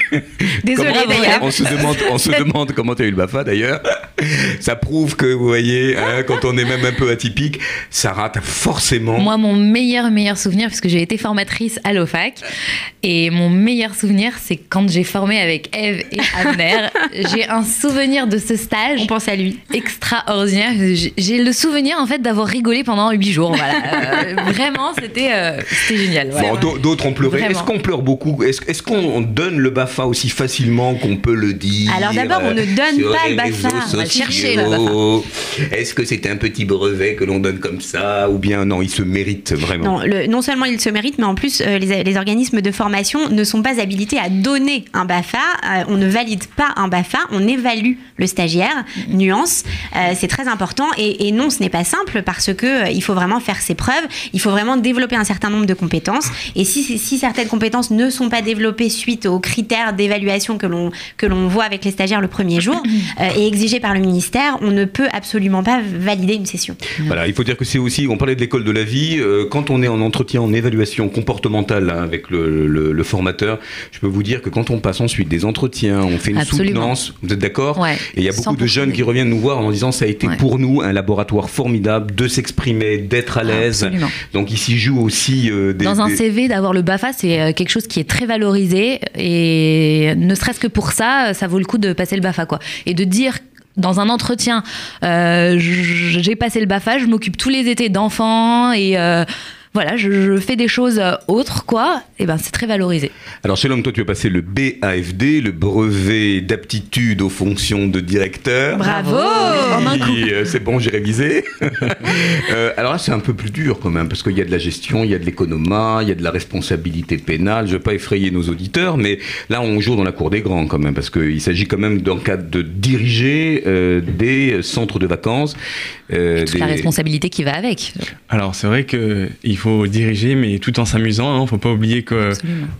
F: [laughs]
H: Désolée, d'ailleurs.
F: On se demande, on se demande comment tu as eu le BAFA d'ailleurs. [laughs] Ça prouve que, vous voyez, hein, quand on est même un peu atypique, ça rate forcément.
I: Moi, mon meilleur, meilleur souvenir, puisque j'ai été formatrice à l'OFAC, et mon meilleur souvenir, c'est quand j'ai formé avec Eve et Abner. [laughs] j'ai un souvenir de ce stage. On
H: pense à lui.
I: Extraordinaire. J'ai- le souvenir, en fait, d'avoir rigolé pendant huit jours. Voilà. Euh, vraiment, c'était euh, génial.
F: Bon, d'autres ont pleuré. Est-ce qu'on pleure beaucoup? Est-ce qu'on donne le BAFA aussi facilement qu'on peut le dire?
H: Alors d'abord, on ne donne pas le BAFA, chercher. [laughs]
F: Est-ce que c'est un petit brevet que l'on donne comme ça Ou bien non, il se mérite vraiment
H: Non, le- non seulement il se mérite, mais en plus, euh, les, les organismes de formation ne sont pas habilités à donner un BAFA. Euh, on ne valide pas un BAFA, on évalue le stagiaire. Nuance, euh, c'est très important. Et, et non, ce n'est pas simple parce que euh, il faut vraiment faire ses preuves. Il faut vraiment développer un certain nombre de compétences. Et si, si certaines compétences ne sont pas développées suite aux critères d'évaluation que l'on voit avec les stagiaires le premier jour euh, et exigés par le ministère, on ne peut absolument pas valider une session.
F: Voilà, il faut dire que c'est aussi, on parlait de l'école de la vie, euh, quand on est en entretien, en évaluation comportementale hein, avec le, le- le formateur, je peux vous dire que quand on passe ensuite des entretiens, on fait une
I: Absolument.
F: soutenance, vous êtes d'accord
I: Ouais,
F: Et il y a beaucoup de
I: 100%
F: jeunes qui reviennent nous voir en disant ça a été pour nous un laboratoire formidable de s'exprimer, d'être à l'aise. Donc ici joue aussi euh, des...
I: Dans un
F: des-
I: CV, d'avoir le BAFA, c'est euh, quelque chose qui est très valorisé. Et ne serait-ce que pour ça, ça vaut le coup de passer le BAFA. Quoi. Et de dire dans un entretien, euh, j'ai passé le BAFA, je m'occupe tous les étés d'enfants et euh, voilà, je, je fais des choses euh, autres, quoi. Et ben, c'est très valorisé.
F: Alors Shalom, toi tu as passé le BAFD, le brevet d'aptitude aux fonctions de directeur.
H: Bravo
F: euh, c'est bon, j'ai révisé. [laughs] Euh, alors là, c'est un peu plus dur quand même, parce qu'il y a de la gestion, il y a de l'économat, il y a de la responsabilité pénale. Je ne vais pas effrayer nos auditeurs, mais là, on joue dans la cour des grands quand même, parce qu'il s'agit quand même d'un cadre de diriger euh, des centres de vacances. Euh,
I: Toute la responsabilité qui va avec.
G: Alors c'est vrai que il faut diriger, mais tout en s'amusant. Hein. Faut pas oublier que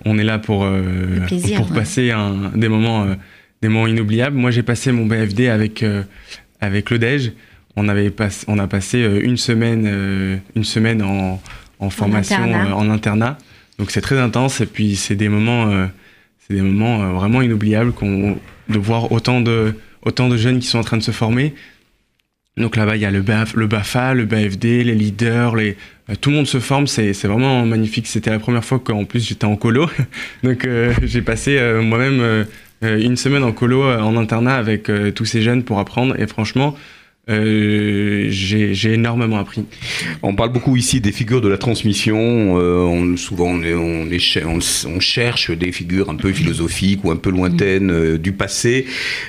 G: on est là pour euh,
I: plaisir,
G: pour
I: ouais.
G: passer un- des moments euh, des moments inoubliables. Moi j'ai passé mon BFD avec euh, avec le Dej. On avait pass- on a passé une semaine euh, une semaine en, en formation
H: internat.
G: euh, en internat. Donc c'est très intense et puis c'est des moments euh, c'est des moments euh, vraiment inoubliables qu'on de voir autant de autant de jeunes qui sont en train de se former. Donc là-bas, il y a le, BAF, le BAFA, le BAFD, les leaders, euh, tout le monde se forme, c'est vraiment magnifique. C'était la première fois qu'en plus j'étais en colo. [laughs] Donc euh, j'ai passé euh, moi-même une semaine en colo, en internat avec tous ces jeunes pour apprendre. Et franchement, euh, j'ai énormément appris.
F: On parle beaucoup ici des figures de la transmission. euh, souvent, on, cherche des figures un peu philosophiques ou un peu lointaines euh, du passé.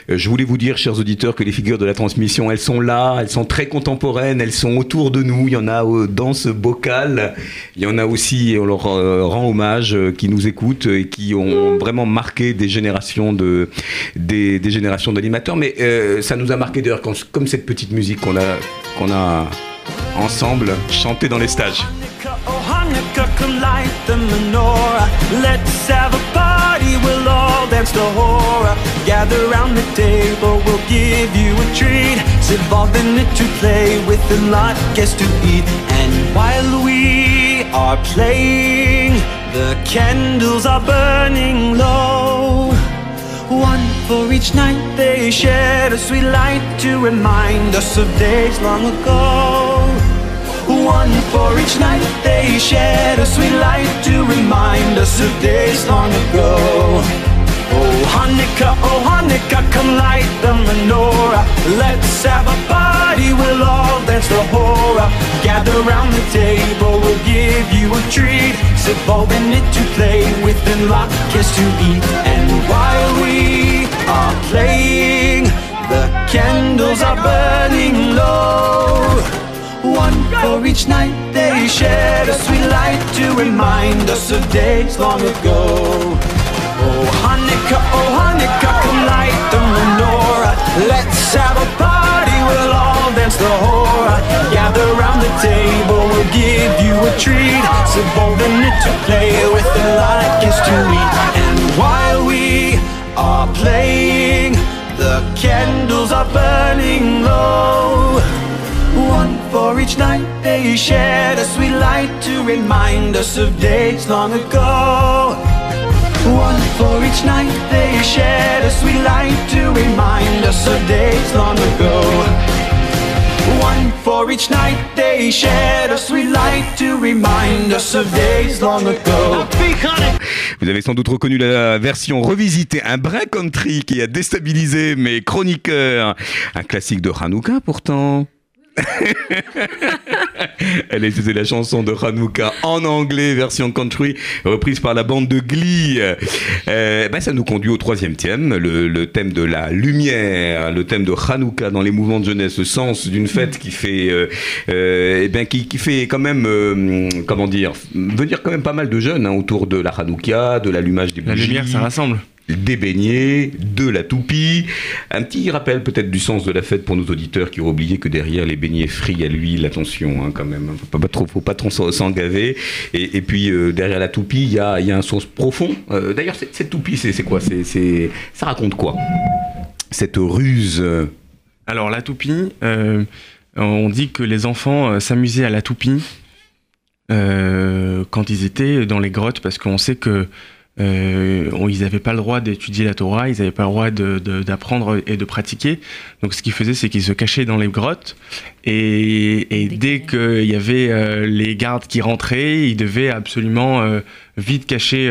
F: Je voulais vous dire, chers auditeurs, que les figures de la transmission, elles sont là, elles sont très contemporaines, elles sont autour de nous. Il y en a dans ce bocal. Il y en a aussi, on leur rend hommage, qui nous écoutent et qui ont vraiment marqué des générations de des, générations d'animateurs. Mais ça nous a marqué d'ailleurs comme cette petite musique qu'on a qu'on a ensemble chanté dans les stages.
E: Are playing, the candles are burning low. One for each night they shared a sweet light to remind us of days long ago. One for each night they shared a sweet light to remind us of days long ago. Oh Hanukkah, oh Hanukkah, come light the menorah. Let's have a party, we'll all dance the hora. Gather round the table, we'll give you a treat. Sit in it to play with and kiss to eat. And while we are playing, the candles are burning low. One for each night they shared a sweet light to remind us of days long ago. Oh Hanukkah, oh Hanukkah, come light the menorah. Let's have a party, we'll all dance the hora. Gather round the table, we'll give you a treat. So bold it to play with the light to eat. And while we are playing, the candles are burning low. One for each night they shared a sweet light to remind us of days long ago. One for each night they shared a sweet light to remind us of days long ago. One for each night they shared a sweet light to remind us of days long ago.
F: Vous avez sans doute reconnu la version revisitée, un brin country qui a déstabilisé mes chroniqueurs. Un classique de Hanouka pourtant. [laughs] [laughs] Elle était la chanson de Hanouka en anglais, version country, reprise par la bande de Glee. Euh, ben, ça nous conduit au troisième thème, le, thème de la lumière, le thème de Hanouka dans les mouvements de jeunesse, le sens d'une fête qui fait, euh, euh, eh ben, qui, qui, fait quand même, comment dire, venir quand même pas mal de jeunes hein, autour de la Hanouka, de l'allumage des bougies.
G: La lumière, ça rassemble
F: des beignets, de la toupie. Un petit rappel peut-être du sens de la fête pour nos auditeurs qui ont oublié que derrière les beignets frits à l'huile, attention hein, quand même, faut pas, trop, faut pas trop s'en gaver. Et, puis euh, derrière la toupie, il y a, un sens profond. Euh, d'ailleurs, cette, toupie, c'est quoi? Ça raconte quoi? Cette ruse
G: Alors la toupie, euh, on dit que les enfants s'amusaient à la toupie quand ils étaient dans les grottes parce qu'on sait que euh, ils n'avaient pas le droit d'étudier la Torah, ils n'avaient pas le droit d'apprendre et de pratiquer. Donc ce qu'ils faisaient, c'est qu'ils se cachaient dans les grottes et, dès qu'il y avait euh, les gardes qui rentraient, ils devaient absolument euh, vite cacher,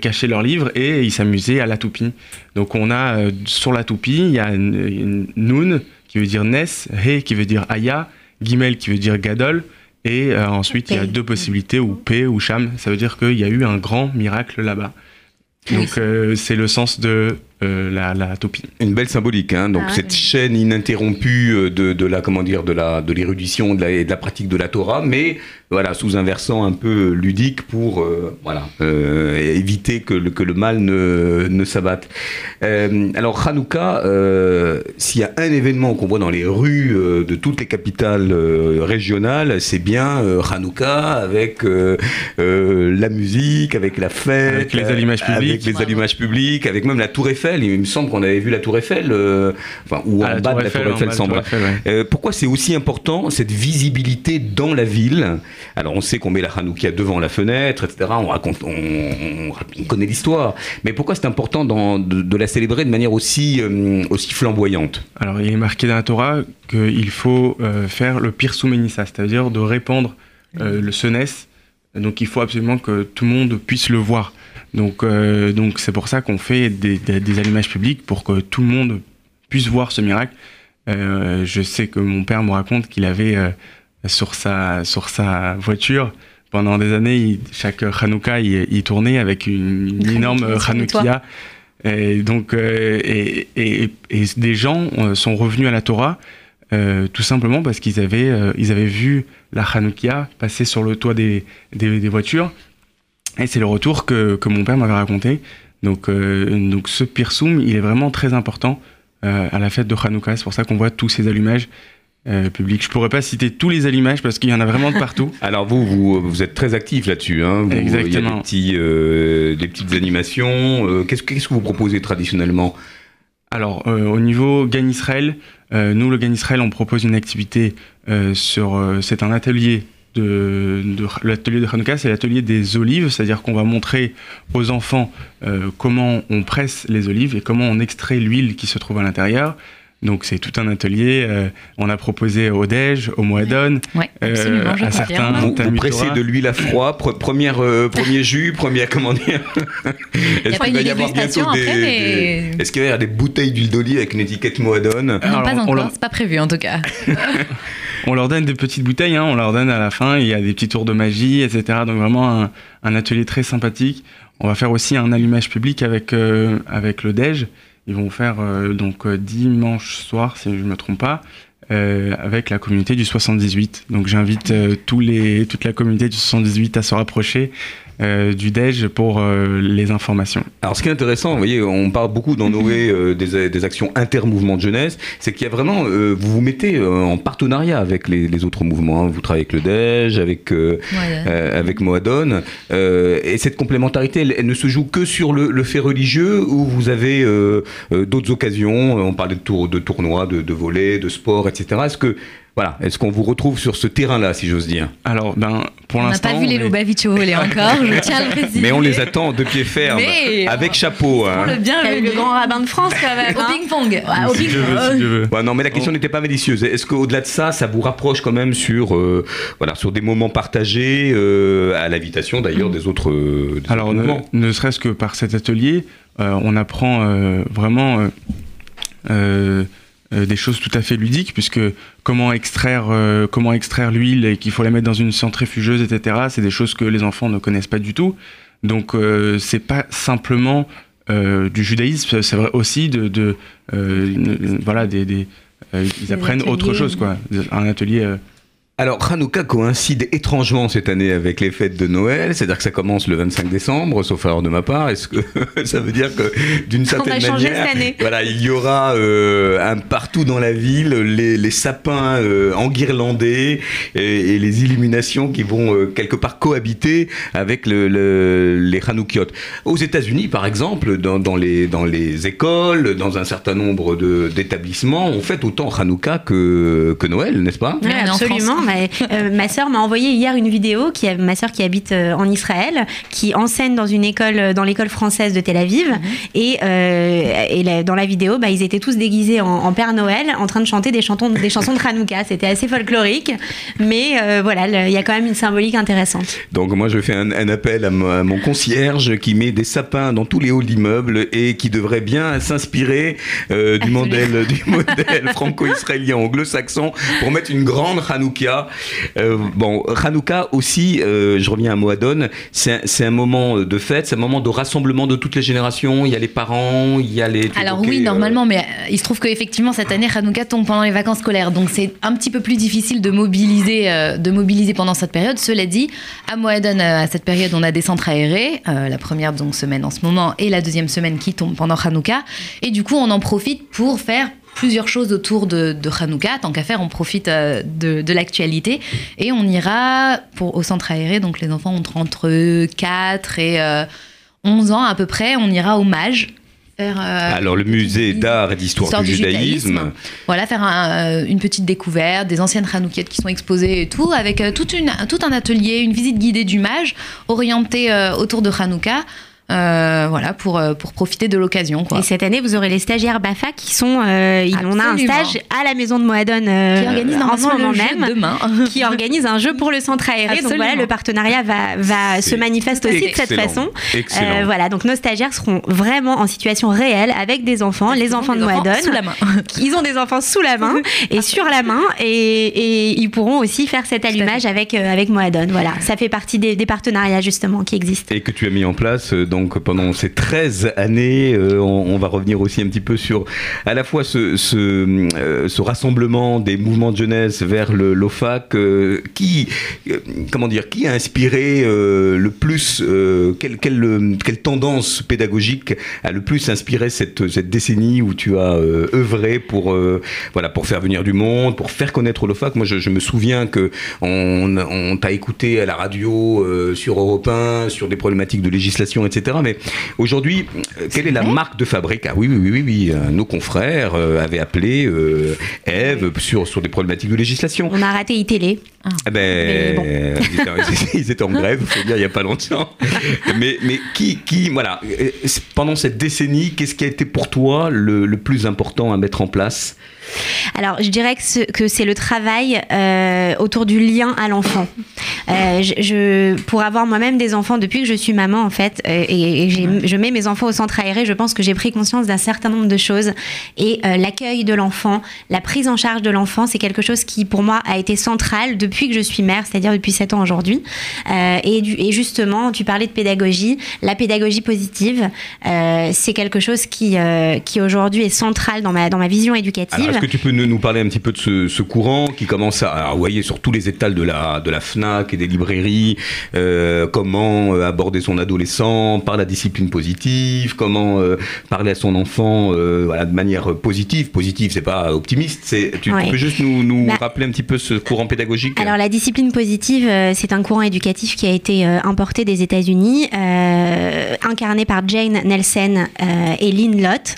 G: cacher leurs livres et ils s'amusaient à la toupie. Donc on a sur la toupie, il y a Nun qui veut dire Nes, He qui veut dire Aya, Gimel qui veut dire Gadol. Et euh, ensuite, il y a deux possibilités, ou P ou Cham. Ça veut dire qu'il y a eu un grand miracle là-bas. Donc, euh, c'est le sens de euh, la, la, topie.
F: Une belle symbolique, hein donc ah cette chaîne ininterrompue euh, de, de, la comment dire de la de l'érudition et de la pratique de la Torah, mais voilà sous un versant un peu ludique pour euh, voilà éviter que le, que le mal ne, ne s'abatte. alors Hanouka, s'il y a un événement qu'on voit dans les rues de toutes les capitales régionales, c'est bien Hanouka avec la musique, avec la fête,
G: avec les allumages publics,
F: avec les allumages publics, avec même la Tour Eiffel il me semble qu'on avait vu la Tour Eiffel, euh, enfin, ou en bas de la Tour Eiffel, semble. Euh, pourquoi c'est aussi important cette visibilité dans la ville? Alors on sait qu'on met la Hanoukia devant la fenêtre, etc. On raconte, on, connaît l'histoire. Mais pourquoi c'est important de, la célébrer de manière aussi, euh, aussi flamboyante?
G: Alors il est marqué dans la Torah qu'il faut faire le pire souménissa, c'est-à-dire de répandre le senes. Donc il faut absolument que tout le monde puisse le voir. Donc, euh, donc c'est pour ça qu'on fait des, des, allumages publics pour que tout le monde puisse voir ce miracle. Euh, je sais que mon père me raconte qu'il avait euh, sur sa sur sa voiture pendant des années, chaque Hanouka, il, tournait avec une, énorme Hanoukia. Et donc, et, et, et, des gens sont revenus à la Torah tout simplement parce qu'ils avaient, ils avaient vu la Hanoukia passer sur le toit des, des, des voitures et c'est le retour que, que mon père m'avait raconté. Donc, euh, donc ce pirsum, il est vraiment très important euh, à la fête de Hanouka. C'est pour ça qu'on voit tous ces allumages euh, publics. Je pourrais pas citer tous les allumages parce qu'il y en a vraiment de partout. [laughs]
F: Alors vous, vous, vous êtes très actif là-dessus. Hein
G: Exactement.
F: Il y a des, petits, des petites animations. Qu'est-ce, qu'est-ce que vous proposez traditionnellement?
G: Alors, euh, au niveau GAN Israël, euh, nous, le GAN Israël, on propose une activité euh, sur. c'est un atelier. L'atelier de Hanouka, c'est l'atelier des olives, c'est-à-dire qu'on va montrer aux enfants euh, comment on presse les olives et comment on extrait l'huile qui se trouve à l'intérieur. Donc c'est tout un atelier. euh, on a proposé au Dej, au Moadon,
I: Ouais,
G: euh,
I: absolument, je
G: à certains
F: Vous, vous pressez de l'huile à froid, pre- première, euh, premier jus, première, comment dire Est-ce qu'il va y avoir bientôt des,
I: mais-
F: des- Est-ce qu'il va y avoir des bouteilles d'huile d'olive avec une étiquette Moadon
I: Non,
G: Alors,
I: pas encore,
G: leur-
I: c'est pas prévu en tout cas. [laughs]
G: On leur donne des petites bouteilles, hein, on leur donne à la fin, il y a des petits tours de magie, etc. Donc vraiment un, un atelier très sympathique. On va faire aussi un allumage public avec, euh, avec le DEJ. Ils vont faire euh, donc euh, dimanche soir, si je ne me trompe pas, euh, avec la communauté du 78. Donc j'invite tous les, toute la communauté du 78 à se rapprocher euh, du DEJ pour euh, les informations.
F: Alors, ce qui est intéressant, vous voyez, on parle beaucoup dans Noé [laughs] euh, des, des actions inter-mouvements de jeunesse, c'est qu'il y a vraiment, euh, vous vous mettez euh, en partenariat avec les, les autres mouvements. hein. Vous travaillez avec le DEJ, avec, euh, euh, avec Moadon, euh, et cette complémentarité, elle, elle ne se joue que sur le, le fait religieux, ou vous avez euh, euh, d'autres occasions. On parlait de, tour, de tournois, de, de volets, de sport, etc. Est-ce que voilà, est-ce qu'on vous retrouve sur ce terrain-là, si j'ose dire
G: Alors, ben, pour
I: On n'a
G: l'instant.
I: pas vu les Lubavitch au volet encore, je tiens à le préciser.
F: Mais on les attend de pied ferme,
I: Mais-
F: avec chapeau. hein.
I: Le bienvenu.
H: Le grand rabbin de France, quand même.
I: Au
H: hein.
I: ping-pong. Ah, au
G: Si
I: ping-pong.
G: si.
F: Ouais, non, mais la question n'était pas malicieuse. Est-ce qu'au-delà de ça, ça vous rapproche quand même sur, euh, voilà, sur des moments partagés, euh, à l'invitation d'ailleurs des autres, euh, des
G: Alors,
F: autres
G: ne, serait-ce que par cet atelier, euh, on apprend euh, vraiment euh, euh, euh, des choses tout à fait ludiques, puisque comment extraire, euh, comment extraire l'huile et qu'il faut la mettre dans une centrifugeuse, etc., c'est des choses que les enfants ne connaissent pas du tout. Donc, euh, c'est pas simplement euh, du judaïsme, c'est vrai aussi de, de euh, une- une- voilà, des, des- euh, ils apprennent autre chose, quoi. Un atelier.
F: Alors, Hanouka coïncide étrangement cette année avec les fêtes de Noël, c'est-à-dire que ça commence le 25 décembre, sauf erreur de ma part. Est-ce que [laughs] ça veut dire que d'une certaine
H: a changé
F: manière,
H: cette année.
F: voilà, il y aura euh, un partout dans la ville les, les sapins euh, enguirlandés et, et les illuminations qui vont euh, quelque part cohabiter avec le, le- les Hanoukiot. Aux États-Unis, par exemple, dans, dans les dans les écoles, dans un certain nombre de- d'établissements, on fête autant Hanouka que que Noël, n'est-ce pas?
H: Oui, absolument. Mais, euh, ma sœur m'a envoyé hier une vidéo qui ma sœur qui habite euh, en Israël, qui enseigne dans une école, euh, dans l'école française de Tel Aviv. Et, euh, et la- dans la vidéo, bah, ils étaient tous déguisés en, en Père Noël, en train de chanter des, chantons, des chansons de Hanouka. C'était assez folklorique, mais euh, voilà, il y a quand même une symbolique intéressante.
F: Donc moi je fais un, un appel à, mo- à mon concierge qui met des sapins dans tous les halls d'immeubles et qui devrait bien s'inspirer du modèle du modèle [laughs] franco-israélien anglo-saxon pour mettre une grande Hanouka. Euh, bon, Hanouka aussi, euh, je reviens à Moadon, c'est un, moment de fête, c'est un moment de rassemblement de toutes les générations. Il y a les parents, il y a les.
I: Alors oui,
F: euh,
I: normalement, mais il se trouve qu'effectivement, cette année, Hanouka tombe pendant les vacances scolaires. Donc c'est un petit peu plus difficile de mobiliser, de mobiliser pendant cette période. Cela dit, à Moadon, à cette période, on a des centres aérés. la première donc, semaine en ce moment et la deuxième semaine qui tombe pendant Hanouka. Et du coup, on en profite pour faire plusieurs choses autour de, de Hanouka. Tant qu'à faire, on profite euh, de, de l'actualité. Et on ira pour, au centre aéré. Donc les enfants ont entre 4 et euh, 11 ans à peu près. On ira au Mage. Faire, euh,
F: Alors le musée d'art et d'histoire
I: Histoire
F: du,
I: du
F: judaïsme.
I: judaïsme. voilà, faire un, euh, une petite découverte, des anciennes Hanoukiet qui sont exposées et tout, avec euh, toute une, tout un atelier, une visite guidée du mage, orientée autour de Hanouka, euh, voilà, pour, euh, pour profiter de l'occasion. quoi.
H: Et cette année, vous aurez les stagiaires BAFA qui sont. euh, ils- on a un stage à la maison de Moadon euh,
I: Qui organise
H: en ce moment
I: le jeu
H: même.
I: demain. [laughs]
H: qui organise un jeu pour le centre aéré. Donc voilà, le partenariat va, va se manifeste aussi de cette façon.
F: Excellent.
H: Euh, voilà, donc nos stagiaires seront vraiment en situation réelle avec des enfants, les enfants de
I: Des
H: Moadon.
I: sous la main.
H: Ils ont des enfants sous la main [laughs] et sur la main et, et ils pourront aussi faire cet allumage avec, euh, avec Moadon. Voilà, ça fait partie des, des partenariats justement qui existent.
F: et que tu as mis en place euh, donc pendant ces 13 années. euh, on, va revenir aussi un petit peu sur à la fois ce, euh, rassemblement des mouvements de jeunesse vers le l'OFAC euh, qui comment dire qui a inspiré le plus quelle, tendance pédagogique a le plus inspiré cette, décennie où tu as œuvré pour voilà pour faire venir du monde pour faire connaître l'OFAC moi je, me souviens que on, t'a écouté à la radio sur Europe 1 sur des problématiques de législation etc etc. Mais aujourd'hui, euh, quelle est la marque de fabrique Ah oui, oui, oui, oui, oui. euh, Nos confrères euh, avaient appelé Eve sur, sur des problématiques de législation.
H: On a raté iTélé.
F: Eh ben,
H: bon.
F: ils, étaient, en grève, faut dire, il n'y a pas longtemps. Mais, mais qui, qui, voilà, pendant cette décennie, qu'est-ce qui a été pour toi le, le plus important à mettre en place
H: Alors, je dirais que, ce- que c'est le travail euh, autour du lien à l'enfant. Euh, je, je- pour avoir moi-même des enfants depuis que je suis maman, en fait, euh, et, je mets mes enfants au centre aéré, je pense que j'ai pris conscience d'un certain nombre de choses. Et l'accueil de l'enfant, la prise en charge de l'enfant, c'est quelque chose qui, pour moi, a été central depuis que je suis mère, c'est-à-dire depuis 7 ans aujourd'hui. Et, justement, tu parlais de pédagogie. La pédagogie positive, c'est quelque chose qui, qui aujourd'hui est central dans ma, dans ma vision éducative.
F: Alors, est-ce que tu peux nous nous parler un petit peu de ce, ce courant qui commence à, vous voyez, sur tous les étals de la, de la FNAC et des librairies, euh, comment euh, aborder son adolescent par la discipline positive, comment euh, parler à son enfant euh, voilà, de manière positive. Positive, c'est pas optimiste. C'est, tu, peux juste nous, nous
H: Bah,
F: rappeler un petit peu ce courant pédagogique?
H: Alors la discipline positive, c'est un courant éducatif qui a été importé des États-Unis, incarné par Jane Nelson et Lynn Lott,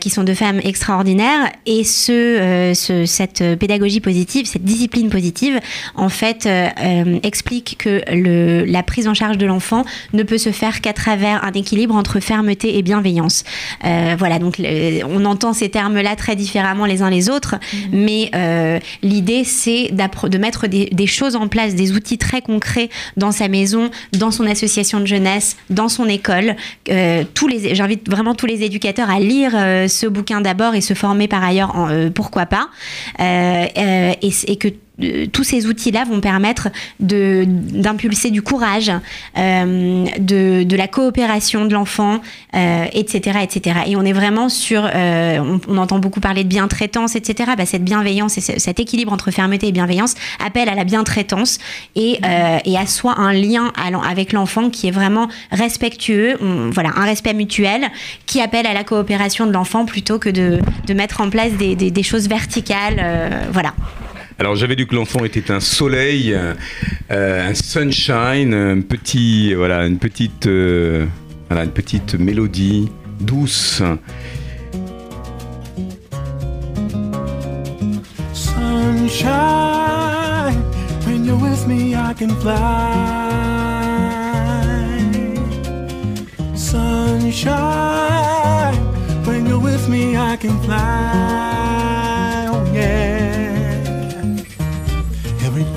H: qui sont deux femmes extraordinaires. Et ce, euh, ce- cette pédagogie positive, cette discipline positive, en fait, euh, euh, explique que le, la prise en charge de l'enfant ne peut se faire qu'à travers un équilibre entre fermeté et bienveillance. Voilà, donc le- on entend ces termes-là très différemment les uns les autres, mais euh, l'idée c'est de mettre des, des choses en place, des outils très concrets dans sa maison, dans son association de jeunesse, dans son école. Euh, tous les, j'invite vraiment tous les éducateurs à lire euh, ce bouquin d'abord et se former par ailleurs, pourquoi pas, Euh, euh, et, que euh, tous ces outils-là vont permettre d'impulser du courage, euh, de, de la coopération de l'enfant, euh, etc., etc. Et on est vraiment sur, euh, on, on entend beaucoup parler de bientraitance, etc. Bah, cette bienveillance et ce- cet équilibre entre fermeté et bienveillance appelle à la bientraitance et, euh, et assoit un lien à avec l'enfant qui est vraiment respectueux, on- voilà, un respect mutuel qui appelle à la coopération de l'enfant plutôt que de, de mettre en place des, des- des choses verticales, euh, voilà.
F: Alors j'avais dit que l'enfant était un soleil, euh, un sunshine, un petit, voilà, une petite, euh, voilà, une petite mélodie douce.
K: Sunshine, when you're with me, I can fly. Sunshine, when you're with me, I can fly.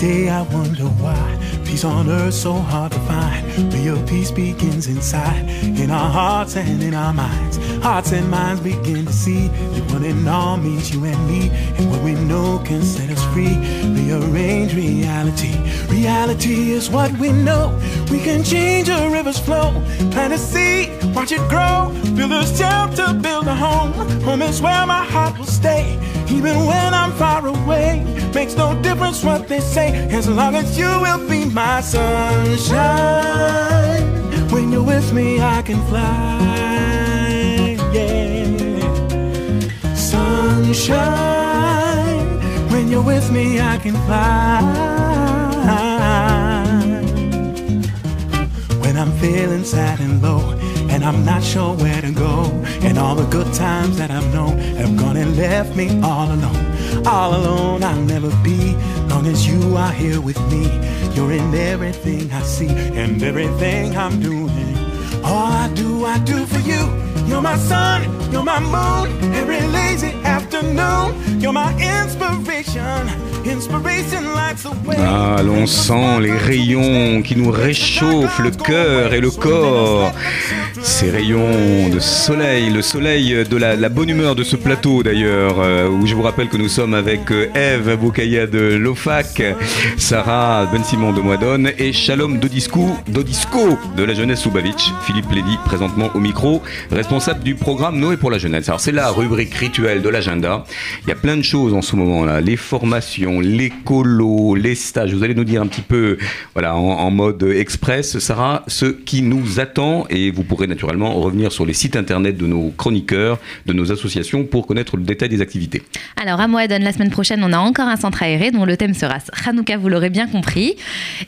K: Day I wonder why peace on earth so hard to find. Real peace begins inside, in our hearts and in our minds. Hearts and minds begin to see that one and all means you and me, and what we know can set us free. Rearrange reality. Reality is what we know. We can change a river's flow, plant a seed, watch it grow, build a shelter, build a home. Home is where my heart will stay, even when I'm far away. Makes no difference what they say, as long as you will be my sunshine. When you're with me, I can fly. Yeah. Sunshine. When you're with me, I can fly. When I'm feeling sad and low, and I'm not sure where to go, and all the good times that I've known have gone and left me all alone. All alone, I'll never be, long as you are here with me. You're in everything I see and everything I'm doing. All I do, I do for you. You're my sun, you're my moon, every lazy afternoon. You're my inspiration.
F: Ah, l'on sent les rayons qui nous réchauffent le cœur et le corps. Ces rayons de soleil, le soleil de la, bonne humeur de ce plateau d'ailleurs, euh, où je vous rappelle que nous sommes avec euh, Eve Boukaya de l'OFAC, Sarah Ben Simon de Moidonne et Shalom Dodisco, Dodisco de la jeunesse Soubavitch, Philippe Lévy présentement au micro, responsable du programme Noé pour la jeunesse. Alors c'est la rubrique rituelle de l'agenda. Il y a plein de choses en ce moment-là, les formations, les colos, les stages. Vous allez nous dire un petit peu, voilà, en, en mode express, Sarah, ce qui nous attend et vous pourrez naturellement revenir sur les sites internet de nos chroniqueurs, de nos associations pour connaître le détail des activités.
I: Alors à Moadone, la semaine prochaine, on a encore un centre aéré dont le thème sera Hanouka, vous l'aurez bien compris.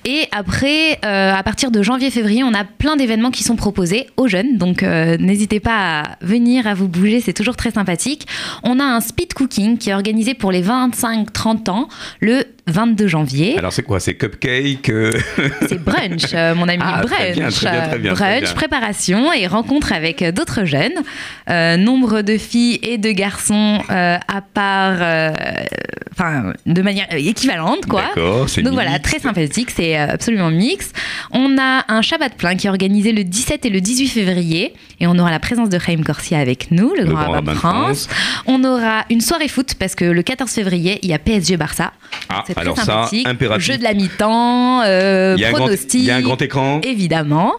I: Et après, euh, à partir de janvier-février, on a plein d'événements qui sont proposés aux jeunes. Donc euh, n'hésitez pas à venir, à vous bouger, c'est toujours très sympathique. On a un speed cooking qui est organisé pour les 25-30 ans le 22 janvier.
F: Alors c'est quoi? C'est cupcake euh, [laughs]
I: C'est brunch, euh, mon ami,
F: Ah,
I: brunch.
F: très bien, très bien, très bien, très
I: brunch, préparation et rencontre avec euh, d'autres jeunes. Euh, nombre de filles et de garçons à part, enfin, de manière équivalente, quoi. Donc voilà, très sympathique, c'est absolument mix. On a un Shabbat plein qui est organisé le 17 et le 18 février et on aura la présence de Chaim Corsia avec nous, le,
F: Le
I: grand
F: grand
I: rabbin de
F: de
I: France. On aura une soirée foot parce que le 14 février, il y a PSG Barça.
F: Ah,
I: C'est très
F: alors ça,
I: sympathique.
F: impératif.
I: Jeu de la mi-temps, euh,
F: Il y a un grand-
I: pronostic.
F: il y a un grand écran
I: Évidemment.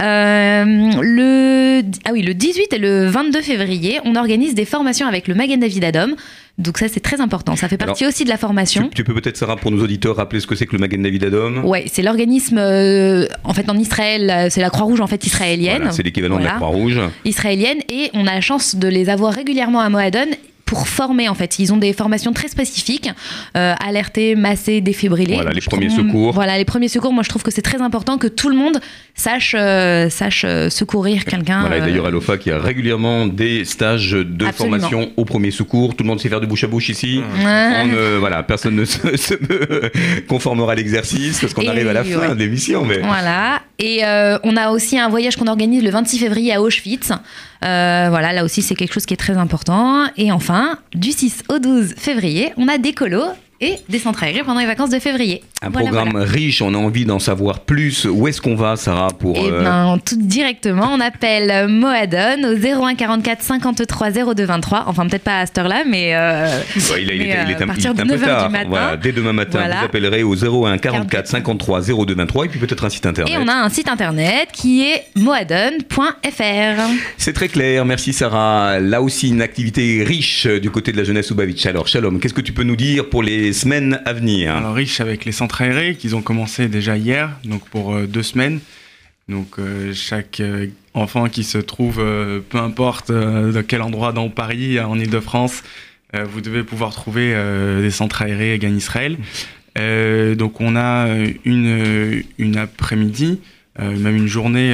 I: Euh, le, ah oui, le 18 et le 22 février, on organise des formations avec le Magen David Adom. Donc ça, c'est très important. Ça fait partie
F: Alors,
I: aussi de la formation.
F: Tu peux peut-être, Sarah, pour nos auditeurs, rappeler ce que c'est que le Magen David Adom
I: Ouais, c'est l'organisme, euh, en fait, en Israël, euh, c'est la Croix-Rouge, en fait, israélienne.
F: Voilà, c'est l'équivalent de la. Croix-Rouge.
I: Israélienne, et on a la chance de les avoir régulièrement à Moadone pour former, en fait. Ils ont des formations très spécifiques, euh, alerter, masser, défibriller.
F: Voilà, les
I: Je
F: premiers
I: trouve-
F: secours.
I: Voilà, les premiers secours, moi, je trouve que c'est très important que tout le monde sache, euh, sache euh, secourir quelqu'un.
F: Voilà, et
I: euh,
F: d'ailleurs, à l'OFA, qui a régulièrement des stages de
I: Absolument.
F: formation au premier secours. Tout le monde sait faire du bouche à bouche ici. On ne- voilà, personne ne [laughs] se, se conformera à l'exercice parce qu'on arrive à la fin
I: ouais.
F: de l'émission. Mais...
I: Voilà. Et euh, on a aussi un voyage qu'on organise le 26 février à Auschwitz. Euh, voilà, là aussi, c'est quelque chose qui est très important. Et enfin, du 6 au 12 février, on a des colos et des centres aérés pendant les vacances de février.
F: Un
I: Voilà,
F: programme
I: voilà.
F: riche, on a envie d'en savoir plus. Où est-ce qu'on va, Sarah, pour...
I: Et
F: euh,
I: ben, tout directement, on appelle Moadon au 01 44 53 02 23. Enfin, peut-être pas à cette heure-là, mais. euh,
F: ouais, il, est- il
I: mais,
F: est- il est
I: euh,
F: un,
I: à partir
F: il est un
I: de
F: peu
I: 9 heures
F: tard.
I: du matin.
F: Voilà, dès demain matin, vous appellerez au 01 44 53 02 23 et puis peut-être un site internet.
I: Et on a un site internet qui est moadon.fr.
F: C'est très clair, merci Sarah. Là aussi, une activité riche du côté de la jeunesse Oubavitch. Alors, Shalom, qu'est-ce que tu peux nous dire pour les semaines à venir
G: Alors riche avec les centres aérés qu'ils ont commencé déjà hier, donc pour euh, deux semaines. Donc euh, chaque euh, enfant qui se trouve, peu importe de quel endroit dans Paris, en Ile-de-France, vous devez pouvoir trouver des centres aérés Gan Israël. Donc on a une, une après-midi, même une journée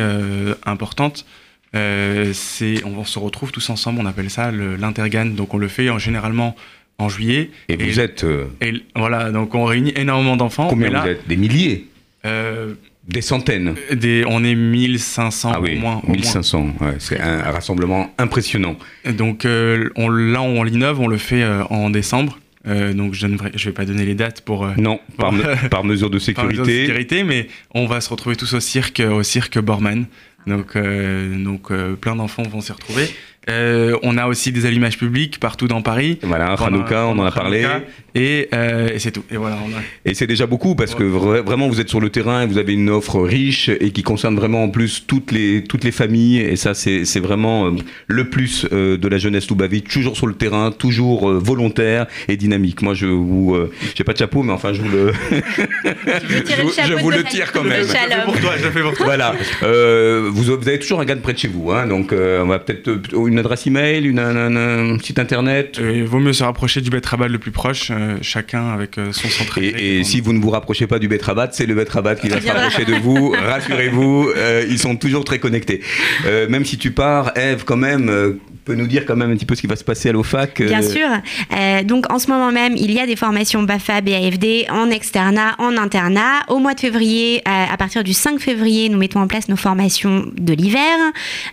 G: importante. C'est, on se retrouve tous ensemble, on appelle ça l'Intergan. Donc on le fait en, généralement en juillet.
F: Et vous êtes... euh,
G: Et voilà, donc on réunit énormément d'enfants.
F: combien
G: là,
F: vous êtes? Des milliers?
G: Euh,
F: Des centaines?
G: des, on est 1500
F: Ah oui,
G: au moins. au
F: 1500. ouais, c'est un, un rassemblement impressionnant.
G: Donc euh, on, là, on l'innove, on le fait euh, en décembre. Euh, donc je ne vais, je vais pas donner les dates pour euh,
F: Non, par, me- [laughs] par mesure de
G: par mesure de
F: sécurité.
G: sécurité, mais on va se retrouver tous au cirque, au cirque Borman. Donc, euh, donc euh, plein d'enfants vont s'y retrouver. Euh, on a aussi des allumages publics partout dans Paris.
F: Voilà, Hanouka, on en a parlé.
G: Et, euh, et c'est tout. Et voilà, on a-
F: Et c'est déjà beaucoup parce que vra- vraiment vous êtes sur le terrain et vous avez une offre riche et qui concerne vraiment en plus toutes les, toutes les familles. Et ça, c'est c'est vraiment euh, le plus euh, de la jeunesse Loubavitch. Toujours sur le terrain, toujours euh, volontaire et dynamique. Moi, je vous. euh, J'ai pas de chapeau, mais enfin, je vous le. [laughs] je vous, je vous le tire quand même.
G: Je le fais pour toi, je le fais pour toi.
F: Voilà. Euh, vous, vous avez toujours un gars de près de chez vous. Hein, donc, euh, on va peut-être euh, une adresse email, une, un, un- un site internet.
G: Euh, Il vaut mieux se rapprocher du Betrabat le plus proche, euh, chacun avec euh, son centre.
F: Et, et si vous ne vous rapprochez pas du Betrabat, c'est le Betrabat qui va se rapprocher de vous. [laughs] Rassurez-vous, euh, ils sont toujours très connectés. Euh, même si tu pars, Eve, quand même, euh, peut nous dire quand même un petit peu ce qui va se passer à l'OFAC. euh,
H: Bien sûr. Euh, donc en ce moment même, il y a des formations BAFA, BAFD en externat, en internat. Au mois de février, à, à partir du 5 février, nous mettons en place nos formations de l'hiver.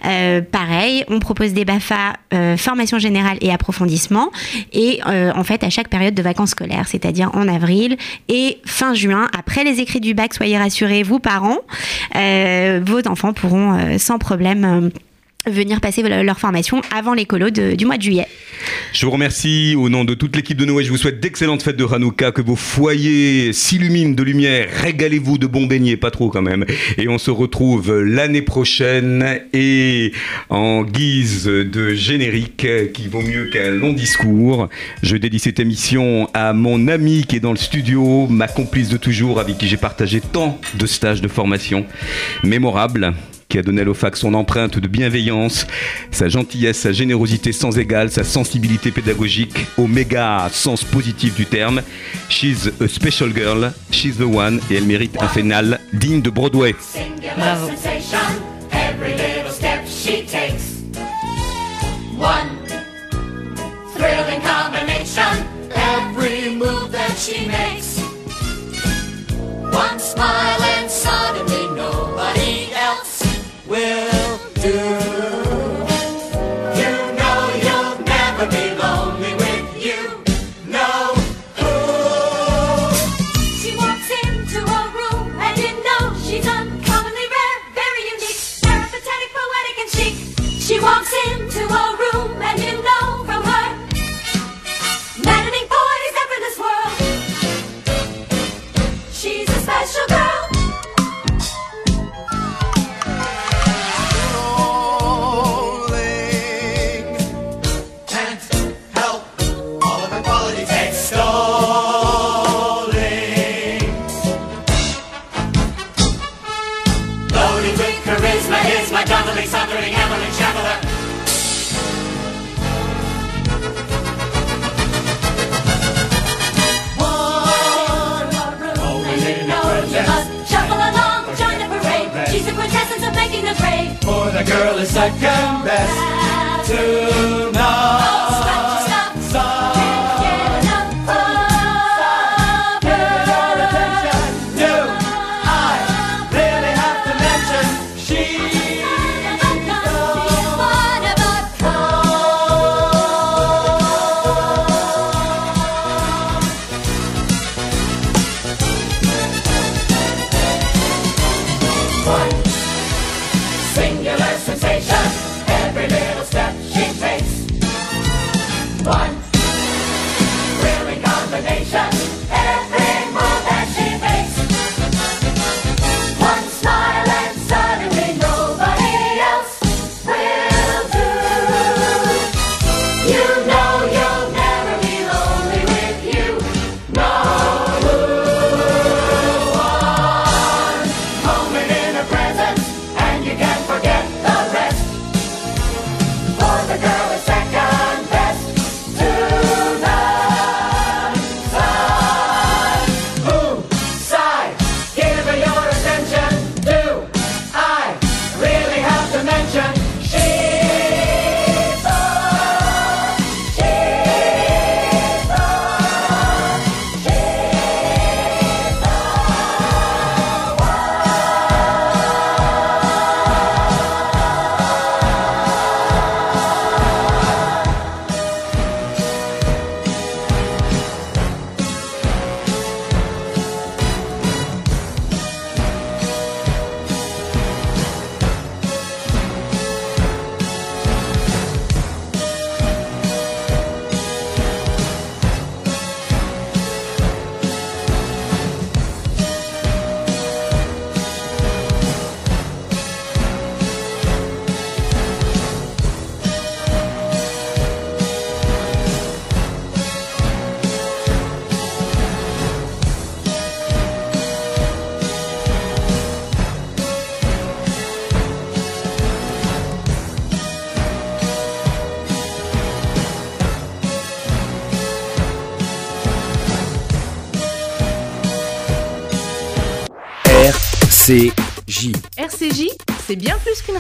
H: Euh, pareil, on propose des BAFA, euh, formation générale et approfondissement. Et euh, en fait, à chaque période de vacances scolaires, c'est-à-dire en avril et fin juin, après les écrits du bac, soyez rassurés, vous parents, euh, vos enfants pourront euh, sans problème. Venir passer leur formation avant de- du mois de juillet.
F: Je vous remercie au nom de toute l'équipe de Noé. Je vous souhaite d'excellentes fêtes de Hanouka, que vos foyers s'illuminent de lumière. Régalez-vous de bons beignets, pas trop quand même. Et on se retrouve l'année prochaine. Et en guise de générique, qui vaut mieux qu'un long discours, je dédie cette émission à mon ami qui est dans le studio, ma complice de toujours, avec qui j'ai partagé tant de stages de formation mémorables qui a donné à l'OFAC son empreinte de bienveillance, sa gentillesse, sa générosité sans égale, sa sensibilité pédagogique au méga sens positif du terme. She's a special girl, she's the one, et elle mérite un final digne de Broadway.
H: Bravo.
A: One thrilling combination. Every move that she makes.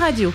B: RCJ,